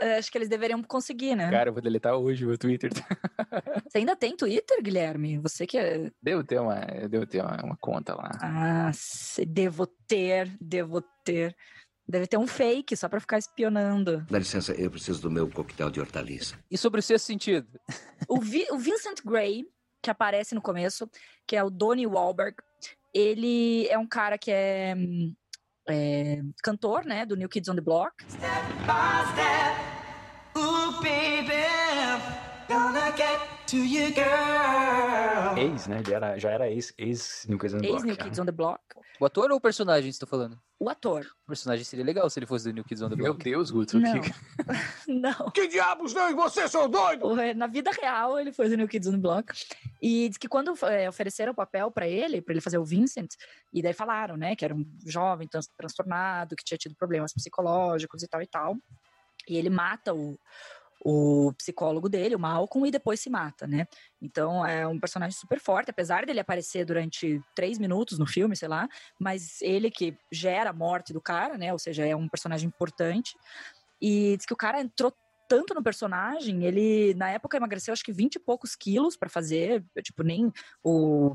É, Acho que eles deveriam conseguir, né? Cara, eu vou deletar hoje o meu Twitter. Você ainda tem Twitter, Guilherme? Você que é. Devo ter uma, eu devo ter uma, uma conta lá. Ah, se- devo ter, devo ter. Deve ter um fake só pra ficar espionando. Dá licença, eu preciso do meu coquetel de hortaliça. E sobre o sexto sentido? O, Vi- o Vincent Gray, que aparece no começo, que é o Donnie Wahlberg, ele é um cara que é, hum, é, cantor, né, do New Kids on the Block. Ooh, Ex, né? Ele era, já era ex, ex New Kids on the Block. Kids on the Block. O ator ou o personagem você tá falando? O ator. O personagem seria legal se ele fosse do New Kids on the Block. Meu Deus, Guto. Não. que- Não. Que diabos não? E você, seu doido? Na vida real, ele foi do New Kids on the Block. E diz que quando é, ofereceram o papel pra ele, pra ele fazer o Vincent, e daí falaram, né, que era um jovem trans- transtornado, que tinha tido problemas psicológicos e tal e tal. E ele mata o, o psicólogo dele, o Malcolm, e depois se mata, né? Então é um personagem super forte, apesar dele aparecer durante três minutos no filme, sei lá, mas ele que gera a morte do cara, né? Ou seja, é um personagem importante. E diz que o cara entrou tanto no personagem, ele na época emagreceu acho que 20 e poucos quilos pra fazer, tipo, nem o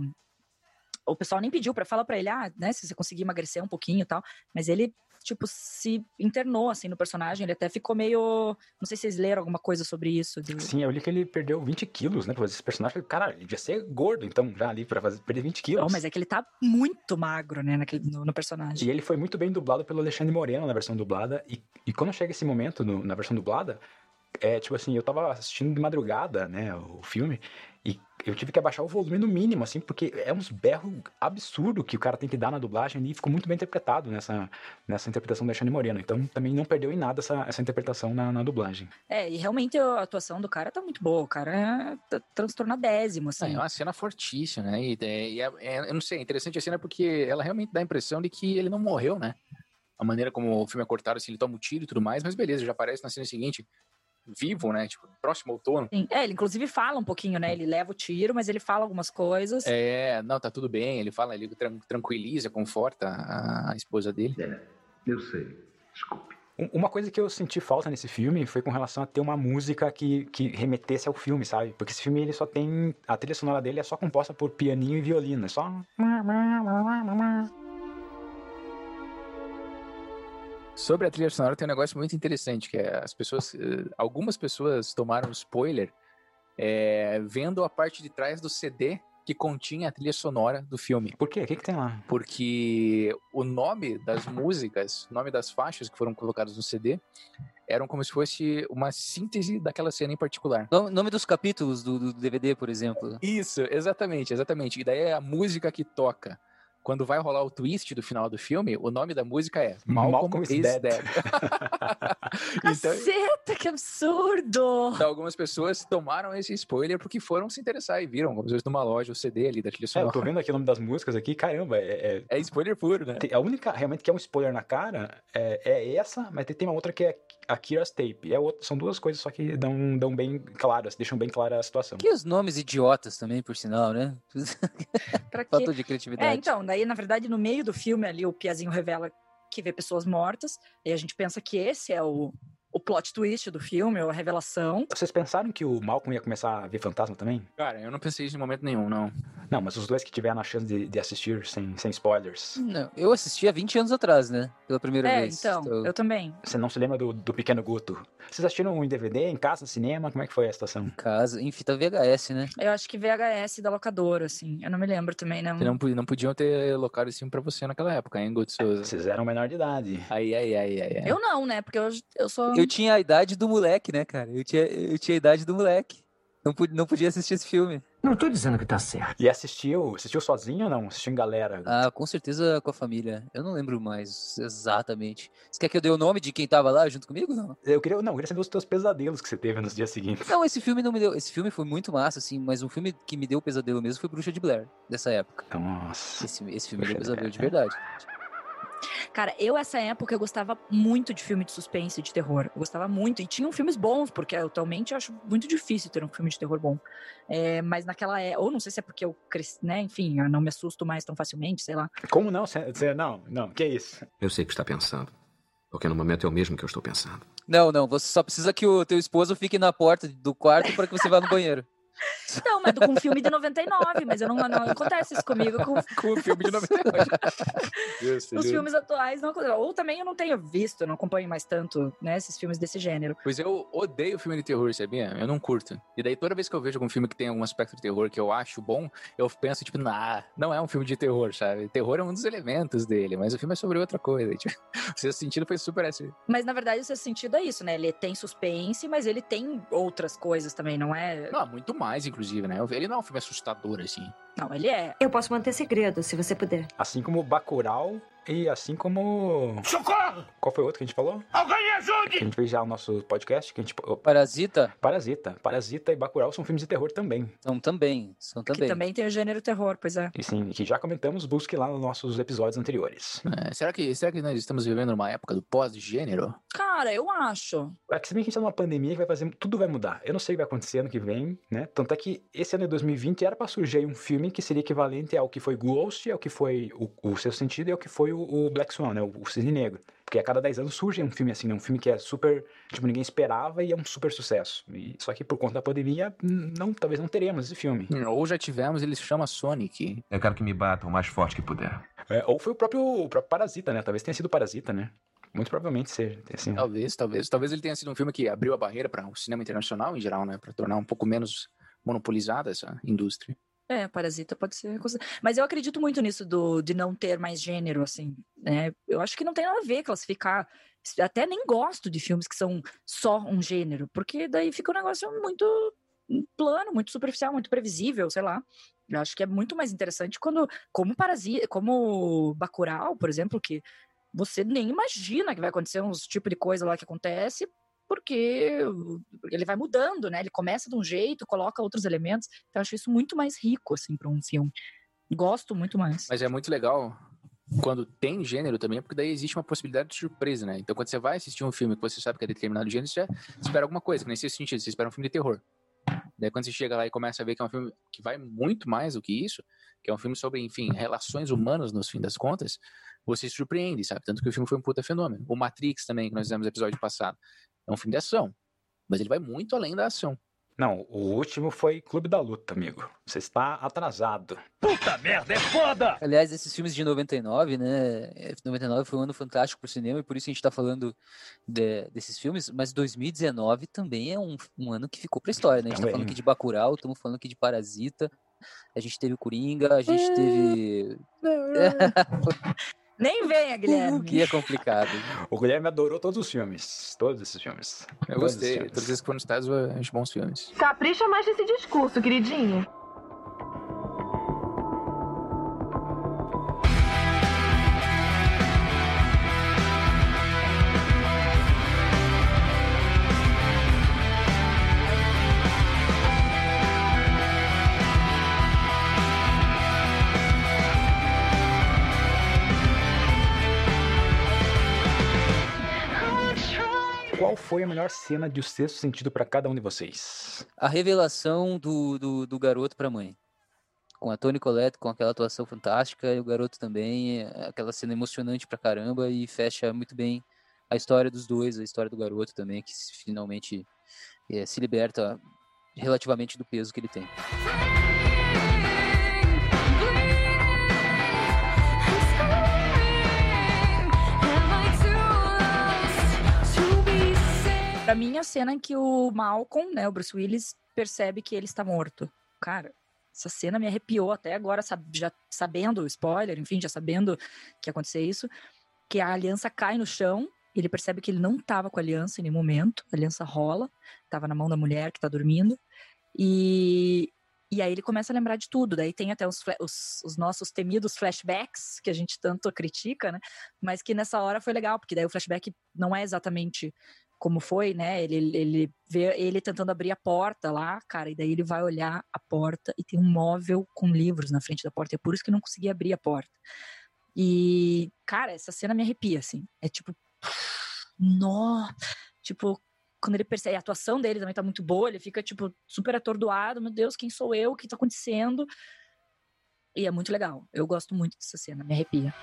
o pessoal nem pediu para falar pra ele, ah, né, se você conseguir emagrecer um pouquinho e tal, mas ele tipo se internou assim no personagem, ele até ficou meio, não sei se vocês leram alguma coisa sobre isso, do- Sim, eu li que ele perdeu 20 quilos, né? Pra fazer esse personagem. Cara, ele devia ser gordo, então, já ali, pra fazer, perder 20 quilos. Não, mas é que ele tá muito magro, né, naquele, no, no personagem. E ele foi muito bem dublado pelo Alexandre Moreno na versão dublada. E, e quando chega esse momento no- na versão dublada, é tipo assim, eu tava assistindo de madrugada, né, o filme, eu tive que abaixar o volume no mínimo, assim, porque é uns berros absurdo que o cara tem que dar na dublagem e ficou muito bem interpretado nessa, nessa interpretação do Alexandre Moreno. Então também não perdeu em nada essa, essa interpretação na, na dublagem. É, e realmente a atuação do cara tá muito boa, o cara é tá transtornadésimo, assim. É uma cena fortíssima, né? E, é- e é- é- eu não sei, é interessante a cena porque ela realmente dá a impressão de que ele não morreu, né? A maneira como o filme é cortado, assim, ele toma um tiro e tudo mais, mas beleza, já aparece na cena seguinte, vivo, né? Tipo, próximo outono. Sim. É, ele inclusive fala um pouquinho, né, ele leva o tiro, mas ele fala algumas coisas. É, não, tá tudo bem. Ele fala, ele tran- tranquiliza, conforta a, a esposa dele. É, eu sei. Desculpe. Um- Uma coisa que eu senti falta nesse filme foi com relação a ter uma música que, que remetesse ao filme, sabe? Porque esse filme ele só tem. A trilha sonora dele é só composta por pianinho e violino. É só. Sobre a trilha sonora tem um negócio muito interessante, que é as pessoas, eh, algumas pessoas tomaram spoiler eh, vendo a parte de trás do CD que continha a trilha sonora do filme. Por quê? O que, que tem lá? Porque o nome das músicas, o nome das faixas que foram colocadas no CD, eram como se fosse uma síntese daquela cena em particular. Nome, nome dos capítulos do, do DVD, por exemplo. Isso, exatamente, exatamente. E daí é a música que toca. Quando vai rolar o twist do final do filme, o nome da música é Malcolm, Malcolm is is, Dead. Dead. então, Caceta, que absurdo! então, algumas pessoas tomaram esse spoiler porque foram se interessar e viram, como se fosse numa loja, o CD ali da trilha É, eu sonora. tô vendo aqui o nome das músicas aqui, caramba, é. É spoiler puro, né? A única realmente que é um spoiler na cara é, é essa, mas tem- tem uma outra que é a Kira's Tape. É outra, são duas coisas só que dão, dão bem claras, deixam bem clara a situação. Que os nomes idiotas também, por sinal, né? Pra quê? Falta de criatividade. É, então, daí, na verdade, no meio do filme ali, o Piazinho revela que vê pessoas mortas, e a gente pensa que esse é o, o plot twist do filme, ou a revelação. Vocês pensaram que o Malcolm ia começar a ver fantasma também? Cara, eu não pensei isso em momento nenhum, não. Não, mas os dois que tiveram a chance de, de assistir sem, sem spoilers. Não, eu assisti há 20 anos atrás, né? Pela primeira É, vez. então, eu também. Você não se lembra do, do Pequeno Guto? Vocês assistiram em DVD, em casa, cinema? Como é que foi a situação? Em casa, em fita VHS, né? Eu acho que VHS da locadora, assim. Eu não me lembro também, não. Não, não podiam ter locado esse filme pra você naquela época, hein, Guto Souza? Vocês eram menor de idade. Aí, aí, aí, aí. aí. Eu não, né? Porque eu, eu sou. Eu tinha a idade do moleque, né, cara? Eu tinha, eu tinha a idade do moleque. Não, pu- não podia assistir esse filme. Não tô dizendo que tá certo. E assistiu, assistiu sozinho ou não? Assistiu em galera? Ah, com certeza com a família. Eu não lembro mais exatamente. Você quer que eu dê o nome de quem tava lá junto comigo? Não. Eu queria, não, eu queria saber os teus pesadelos que você teve nos dias seguintes. Não, esse filme não me deu. Esse filme foi muito massa, assim, mas um filme que me deu pesadelo mesmo foi Bruxa de Blair, dessa época. Nossa. Esse, esse filme me deu pesadelo de verdade. Cara, eu, essa época, eu gostava muito de filme de suspense e de terror. Eu gostava muito. E tinham filmes bons, porque atualmente eu acho muito difícil ter um filme de terror bom. É, mas naquela época, ou não sei se é porque eu cresci, né? Enfim, eu não me assusto mais tão facilmente, sei lá. Como não? Não, não, que isso? Eu sei o que está pensando. Porque no momento é o mesmo que eu estou pensando. Não, não, você só precisa que o teu esposo fique na porta do quarto para que você vá no banheiro. Não, mas com um filme de 99, mas eu não, não acontece isso comigo com, com o filme de 99. Os filmes atuais não acontecem. Ou também eu não tenho visto, não acompanho mais tanto, né, esses filmes desse gênero. Pois eu odeio filme de terror, sabia? Eu não curto. E daí toda vez que eu vejo algum filme que tem algum aspecto de terror que eu acho bom, eu penso, tipo, nah, não é um filme de terror, sabe? Terror é um dos elementos dele, mas o filme é sobre outra coisa. Tipo, o seu sentido foi super assim. Mas na verdade o seu sentido é isso, né? Ele tem suspense, mas ele tem outras coisas também, não é? Não, muito mais, inclusive, né? Ele não é um filme assustador, assim. Não, ele é. Eu posso manter segredo, se você puder. Assim como Bacurau e assim como... Socorro! Qual foi o outro que a gente falou? Alguém me Que a ajude! gente fez já o nosso podcast, que a gente... Parasita? Parasita. Parasita e Bacurau são filmes de terror também. São também, são Que também. também tem o gênero terror, pois é. E sim, que já comentamos, busque lá nos nossos episódios anteriores. É, será, que, será que nós estamos vivendo numa época do pós-gênero? Cara, eu acho. É que se bem que a gente tá numa pandemia que vai fazer. Tudo vai mudar. Eu não sei o que vai acontecer ano que vem, né? Tanto é que esse ano de 2020 era pra surgir um filme que seria equivalente ao que foi Ghost, ao que foi o, o Seu Sentido e ao que foi o, o Black Swan, né? O, o Cisne Negro. Porque a cada 10 anos surge um filme assim, né? Um filme que é super. Tipo, ninguém esperava e é um super sucesso. E, só que por conta da pandemia, não, talvez não teremos esse filme. Ou já tivemos, ele se chama Sonic. Eu quero que me batam o mais forte que puder. É, ou foi o próprio, o próprio Parasita, né? Talvez tenha sido Parasita, né? Muito provavelmente seja. Assim, Talvez, talvez. Talvez ele tenha sido um filme que abriu a barreira para o cinema internacional em geral, né? Para tornar um pouco menos monopolizada essa indústria. É, Parasita pode ser. Mas eu acredito muito nisso do, de não ter mais gênero, assim. Né? Eu acho que não tem nada a ver classificar. Até nem gosto de filmes que são só um gênero, porque daí fica um negócio muito plano, muito superficial, muito previsível, sei lá. Eu acho que é muito mais interessante quando, como Parasita, como Bacurau, por exemplo, que você nem imagina que vai acontecer uns tipo de coisa lá que acontece, porque ele vai mudando, né? Ele começa de um jeito, coloca outros elementos. Então eu acho isso muito mais rico assim para um filme. Gosto muito mais. Mas é muito legal quando tem gênero também, porque daí existe uma possibilidade de surpresa, né? Então quando você vai assistir um filme que você sabe que é determinado gênero, você espera alguma coisa, que nem nesse sentido, você espera um filme de terror. Daí quando você chega lá e começa a ver que é um filme que vai muito mais do que isso, que é um filme sobre, enfim, relações humanas no fim das contas, você se surpreende, sabe? Tanto que o filme foi um puta fenômeno. O Matrix também, que nós fizemos no episódio passado, é um filme de ação, mas ele vai muito além da ação. Não, o último foi Clube da Luta, amigo. Você está atrasado. Puta merda, é foda! Aliás, esses filmes de 99, né? é, 99 foi um ano fantástico pro cinema e por isso a gente tá falando de- desses filmes, mas 2019 também é um, um ano que ficou pra história, né? A gente tá Também. falando aqui de Bacurau, estamos falando aqui de Parasita, a gente teve o Coringa, a gente teve... Nem venha, Guilherme. que é complicado. O Guilherme adorou todos os filmes. Todos esses filmes. Eu Todos gostei. esses filmes. Todas as vezes que foram eu acho bons filmes. Capricha mais nesse discurso, queridinho. Foi a melhor cena de O Sexto Sentido pra cada um de vocês? A revelação do, do, do garoto pra mãe. Com a Toni Collette, com aquela atuação fantástica, e o garoto também, é, aquela cena emocionante pra caramba, e fecha muito bem a história dos dois, a história do garoto também, que finalmente é, se liberta relativamente do peso que ele tem. Pra mim, a cena em que o Malcolm, né, o Bruce Willis, percebe que ele está morto. Cara, essa cena me arrepiou até agora, já sabendo, spoiler, enfim, já sabendo que ia acontecer isso, que a aliança cai no chão, ele percebe que ele não estava com a aliança em nenhum momento, a aliança rola, estava na mão da mulher que está dormindo, e E aí ele começa a lembrar de tudo. Daí tem até os, os, os, nossos temidos flashbacks, que a gente tanto critica, né? Mas que nessa hora foi legal, porque daí o flashback não é exatamente como foi, né? Ele, ele vê ele tentando abrir a porta lá, cara, e daí ele vai olhar a porta e tem um móvel com livros na frente da porta. É por isso que não conseguia abrir a porta. E, cara, essa cena me arrepia, assim. É tipo. Nó! Tipo, quando ele percebe, a atuação dele também tá muito boa, ele fica, tipo, super atordoado, meu Deus, quem sou eu, o que tá acontecendo? E é muito legal, eu gosto muito dessa cena, me arrepia.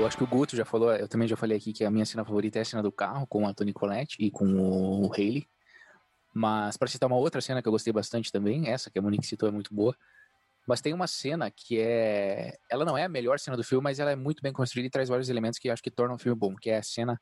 Eu acho que o Guto já falou, eu também já falei aqui que a minha cena favorita é a cena do carro com a Toni Collette e com o Haley. Mas para citar uma outra cena que eu gostei bastante também, essa que a Monique citou é muito boa. Mas tem uma cena que é. Ela não é a melhor cena do filme, mas ela é muito bem construída e traz vários elementos que acho que tornam o filme bom, que é a cena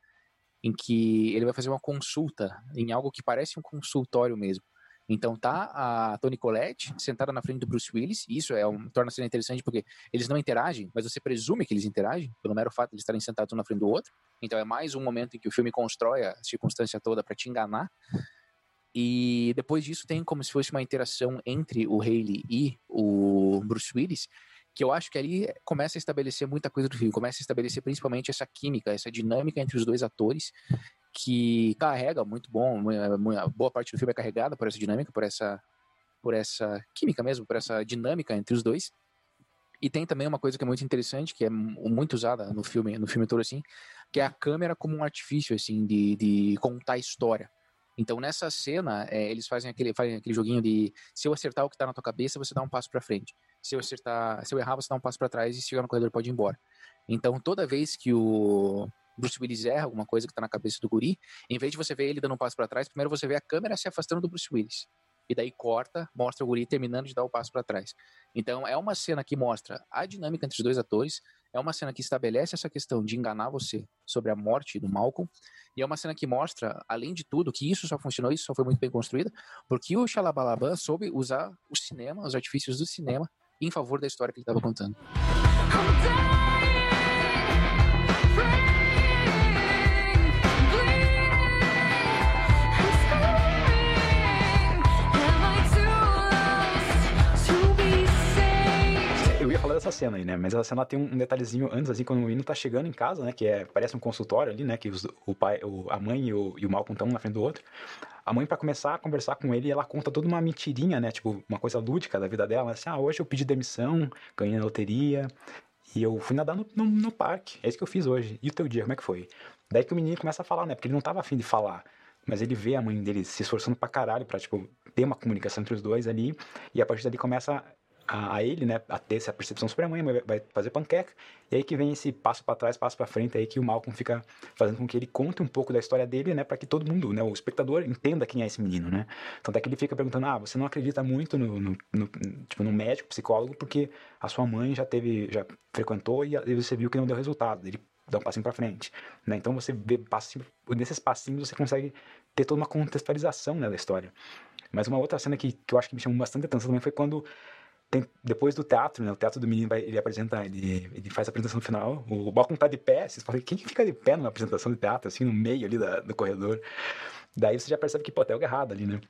em que ele vai fazer uma consulta em algo que parece um consultório mesmo. Então tá a Toni Collette sentada na frente do Bruce Willis, e isso é um, torna a cena interessante porque eles não interagem, mas você presume que eles interagem, pelo mero fato de eles estarem sentados um na frente do outro. Então é mais um momento em que o filme constrói a circunstância toda para te enganar. E depois disso tem como se fosse uma interação entre o Haley e o Bruce Willis, que eu acho que ali começa a estabelecer muita coisa do filme, começa a estabelecer principalmente essa química, essa dinâmica entre os dois atores, que carrega muito bom, boa parte do filme é carregada por essa dinâmica, por essa por essa química mesmo, por essa dinâmica entre os dois. E tem também uma coisa que é muito interessante, que é muito usada no filme, no filme todo assim, que é a câmera como um artifício assim de, de contar história. Então, nessa cena, é, eles fazem aquele, fazem aquele joguinho de se eu acertar o que está na tua cabeça, você dá um passo para frente. Se eu acertar, se eu errar, você dá um passo para trás e se chegar no corredor pode ir embora. Então, toda vez que o Bruce Willis erra alguma coisa que está na cabeça do guri, em vez de você ver ele dando um passo para trás, primeiro você vê a câmera se afastando do Bruce Willis. E daí corta, mostra o guri terminando de dar o passo para trás. Então, é uma cena que mostra a dinâmica entre os dois atores, é uma cena que estabelece essa questão de enganar você sobre a morte do Malcolm. E é uma cena que mostra, além de tudo, que isso só funcionou, isso só foi muito bem construído, porque o Xalabalaban soube usar o cinema, os artifícios do cinema, em favor da história que ele estava contando. Dessa cena aí, né? Mas essa cena tem um detalhezinho antes, assim, quando o menino tá chegando em casa, né? Que é, parece um consultório ali, né? Que os, o pai, o, a mãe e o, e o Malcolm estão um na frente do outro. A mãe, para começar a conversar com ele, ela conta toda uma mentirinha, né? Tipo, uma coisa lúdica da vida dela. Assim, ah, hoje eu pedi demissão, ganhei na loteria, e eu fui nadar no, no, no, parque. É isso que eu fiz hoje. E o teu dia, como é que foi? Daí que o menino começa a falar, né? Porque ele não tava afim de falar. Mas ele vê a mãe dele se esforçando pra caralho pra, tipo, ter uma comunicação entre os dois ali. E a partir dali começa a, a, ele, né, a ter essa percepção sobre a mãe, vai fazer panqueca, e aí que vem esse passo para trás, passo para frente, aí que o Malcolm fica fazendo com que ele conte um pouco da história dele, né, para que todo mundo, né, o espectador entenda quem é esse menino, né. Tanto é que ele fica perguntando, ah, você não acredita muito no, no, no tipo, no médico, psicólogo, porque a sua mãe já teve, já frequentou e, e você viu que não deu resultado. Ele dá um passinho para frente, né? Então você vê passinho, nesses passinhos você consegue ter toda uma contextualização né, da história. Mas uma outra cena que, que eu acho que me chamou bastante atenção também foi quando tem, depois do teatro, né? O teatro do menino vai, ele apresenta, ele, ele faz a apresentação final. O Balcom tá de pé, vocês falam, quem que fica de pé numa apresentação de teatro, assim, no meio ali da, do corredor? Daí você já percebe que, pô, tem algo errado ali, né?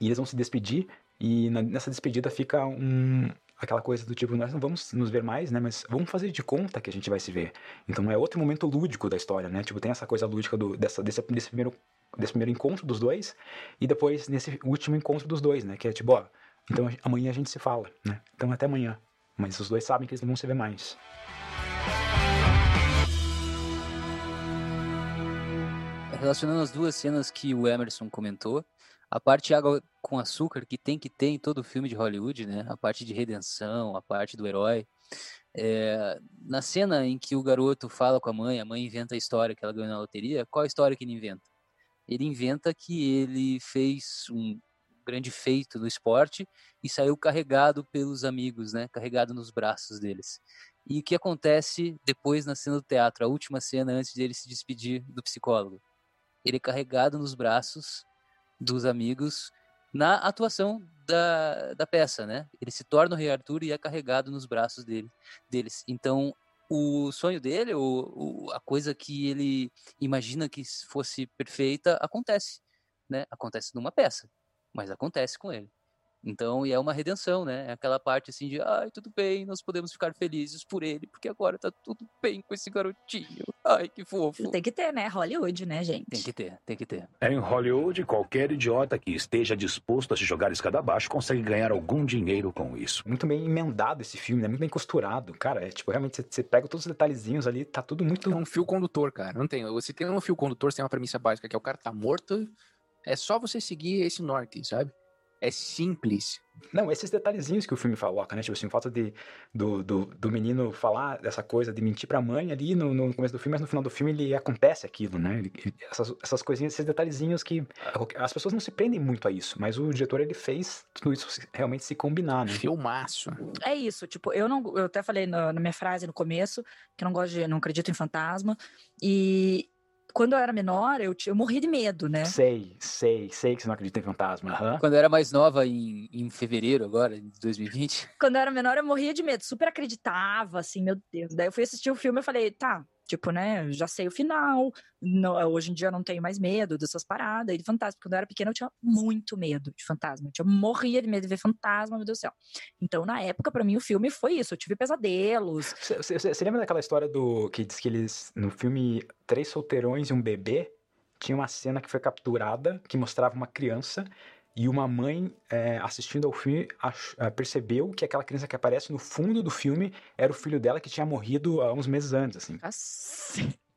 E eles vão se despedir, e na, nessa despedida fica um, aquela coisa do tipo, nós não vamos nos ver mais, né? Mas vamos fazer de conta que a gente vai se ver. Então é outro momento lúdico da história, né? Tipo, tem essa coisa lúdica do, dessa, desse, desse, primeiro, desse primeiro encontro dos dois, e depois nesse último encontro dos dois, né? Que é tipo, ó então amanhã a gente se fala, né? Então até amanhã. Mas os dois sabem que eles não vão se ver mais. Relacionando as duas cenas que o Emerson comentou, a parte água com açúcar que tem que ter em todo filme de Hollywood, né? A parte de redenção, a parte do herói. É, na cena em que o garoto fala com a mãe, a mãe inventa a história que ela ganhou na loteria, qual a história que ele inventa? Ele inventa que ele fez um grande feito do esporte e saiu carregado pelos amigos, né? Carregado nos braços deles. E o que acontece depois na cena do teatro, a última cena antes de ele se despedir do psicólogo? Ele é carregado nos braços dos amigos na atuação da, da peça, né? Ele se torna o Rei Arthur e é carregado nos braços dele, deles. Então, o sonho dele, o, o, a coisa que ele imagina que fosse perfeita, acontece, né? Acontece numa peça, mas acontece com ele. Então, e é uma redenção, né? É aquela parte assim de, ai, tudo bem, nós podemos ficar felizes por ele, porque agora tá tudo bem com esse garotinho. Ai, que fofo. Tem que ter, né? Hollywood, né, gente? Tem que ter, tem que ter. Em Hollywood, qualquer idiota que esteja disposto a se jogar escada abaixo consegue ganhar algum dinheiro com isso. Muito bem emendado esse filme, né? Muito bem costurado. Cara, é tipo, realmente, você, você pega todos os detalhezinhos ali, tá tudo muito. É um fio condutor, cara. Não tem. Se tem um fio condutor, você tem uma premissa básica, que é o cara tá morto. É só você seguir esse norte, sabe? É simples. Não, esses detalhezinhos que o filme coloca, né? Tipo assim, o fato de, do, do, do menino falar dessa coisa de mentir pra mãe ali no, no começo do filme, mas no final do filme ele acontece aquilo, né? Ele, essas, essas coisinhas, esses detalhezinhos que as pessoas não se prendem muito a isso, mas o diretor ele fez tudo isso realmente se combinar, né? Filmaço. É isso, tipo, eu não, eu até falei na, na minha frase no começo que eu não gosto de, não acredito em fantasma e quando eu era menor, eu, eu morria de medo, né? Sei, sei, sei que você não acredita em fantasma. Uhum. Quando eu era mais nova, em, em fevereiro agora, de 2020. Quando eu era menor, eu morria de medo, super acreditava, assim, meu Deus. Daí eu fui assistir o filme e falei, tá, Tipo, né, já sei o final. Não, hoje em dia eu não tenho mais medo dessas paradas. E de fantasma. Quando eu era pequena, eu tinha muito medo de fantasma. Eu tinha, morria de medo de ver fantasma, meu Deus do céu. Então, na época, para mim, o filme foi isso. Eu tive pesadelos. Você lembra daquela história do. que diz que eles. No filme Três Solteirões e um Bebê, tinha uma cena que foi capturada que mostrava uma criança e uma mãe é, assistindo ao filme ach, é, percebeu que aquela criança que aparece no fundo do filme era o filho dela que tinha morrido há uns meses antes, assim.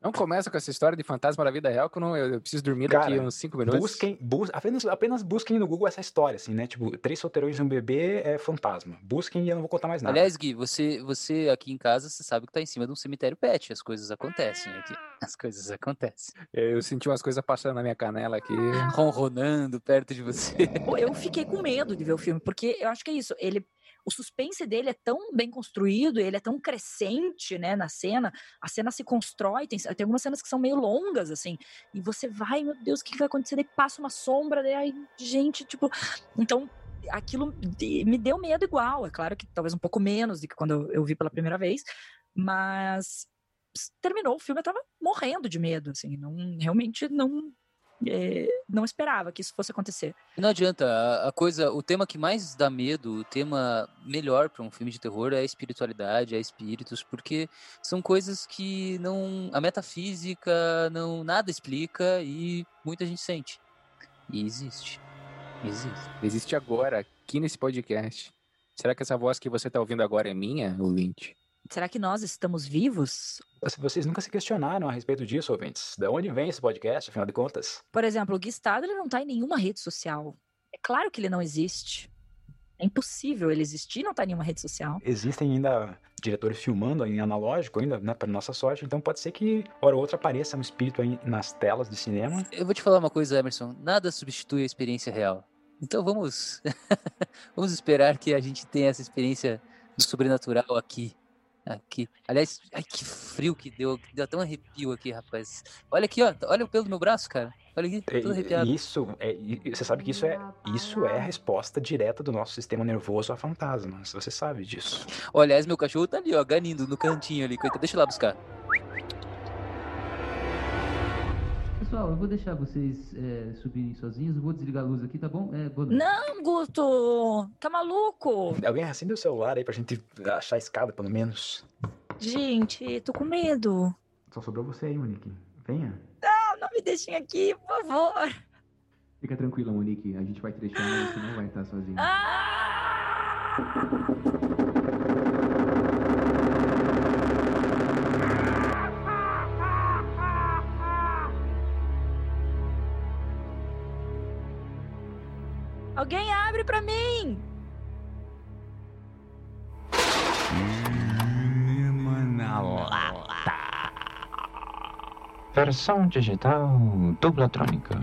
Não começa com essa história de fantasma da vida real, que eu, não, eu preciso dormir Cara, daqui uns 5 minutos. Busquem, bus, apenas, apenas busquem no Google essa história, assim, né? Tipo, três solteirões e um bebê é fantasma. Busquem e eu não vou contar mais nada. Aliás, Gui, você, você aqui em casa, você sabe que tá em cima de um cemitério pet. As coisas acontecem aqui. As coisas acontecem. Eu senti umas coisas passando na minha canela aqui. Ronronando perto de você. Eu fiquei com medo de ver o filme, porque eu acho que é isso. Ele o suspense dele é tão bem construído, ele é tão crescente, né, na cena. A cena se constrói, tem, tem algumas cenas que são meio longas, assim, e você vai, meu Deus, o que, vai acontecer? Daí passa uma sombra, daí, ai, gente, tipo. Então, aquilo me deu medo igual. É claro que talvez um pouco menos do que quando eu vi pela primeira vez, mas terminou o filme, eu tava morrendo de medo, assim, não, realmente não é, não esperava que isso fosse acontecer. Não adianta, a, a, coisa, o tema que mais dá medo, o tema melhor para um filme de terror é a espiritualidade, é espíritos, porque são coisas que não, a metafísica não nada explica e muita gente sente. E existe. Existe. Existe agora, aqui nesse podcast. Será que essa voz que você está ouvindo agora é minha, ouvinte? Será que nós estamos vivos? Vocês nunca se questionaram a respeito disso, ouvintes? De onde vem esse podcast, afinal de contas? Por exemplo, o Gui Stadler não está em nenhuma rede social. É claro que ele não existe. É impossível ele existir e não estar tá em nenhuma rede social. Existem ainda diretores filmando em analógico, ainda, né, para nossa sorte. Então pode ser que, hora ou outra, apareça um espírito aí nas telas de cinema. Eu vou te falar uma coisa, Emerson. Nada substitui a experiência real. Então vamos, vamos esperar que a gente tenha essa experiência do sobrenatural aqui Aqui. Aliás, ai, que frio que deu. Deu até um arrepio aqui, rapaz. Olha aqui, ó. Olha o pelo do meu braço, cara. Olha aqui, todo arrepiado. Isso, é, você sabe que isso é, isso é a resposta direta do nosso sistema nervoso a fantasmas. Você sabe disso. Olha, aliás, meu cachorro tá ali, ó, ganindo no cantinho ali. Deixa eu lá buscar. Pessoal, eu vou deixar vocês é, subirem sozinhos, vou desligar a luz aqui, tá bom? É, Não, Guto! Tá maluco? Alguém acende o celular aí pra gente achar a escada, pelo menos. Gente, tô com medo. Só sobrou você aí, Monique. Venha. Não, não me deixem aqui, por favor. Fica tranquila, Monique. A gente vai te deixar, mas você não vai estar sozinha. Ah! Alguém abre pra mim! na lata. Versão digital dublatrônica.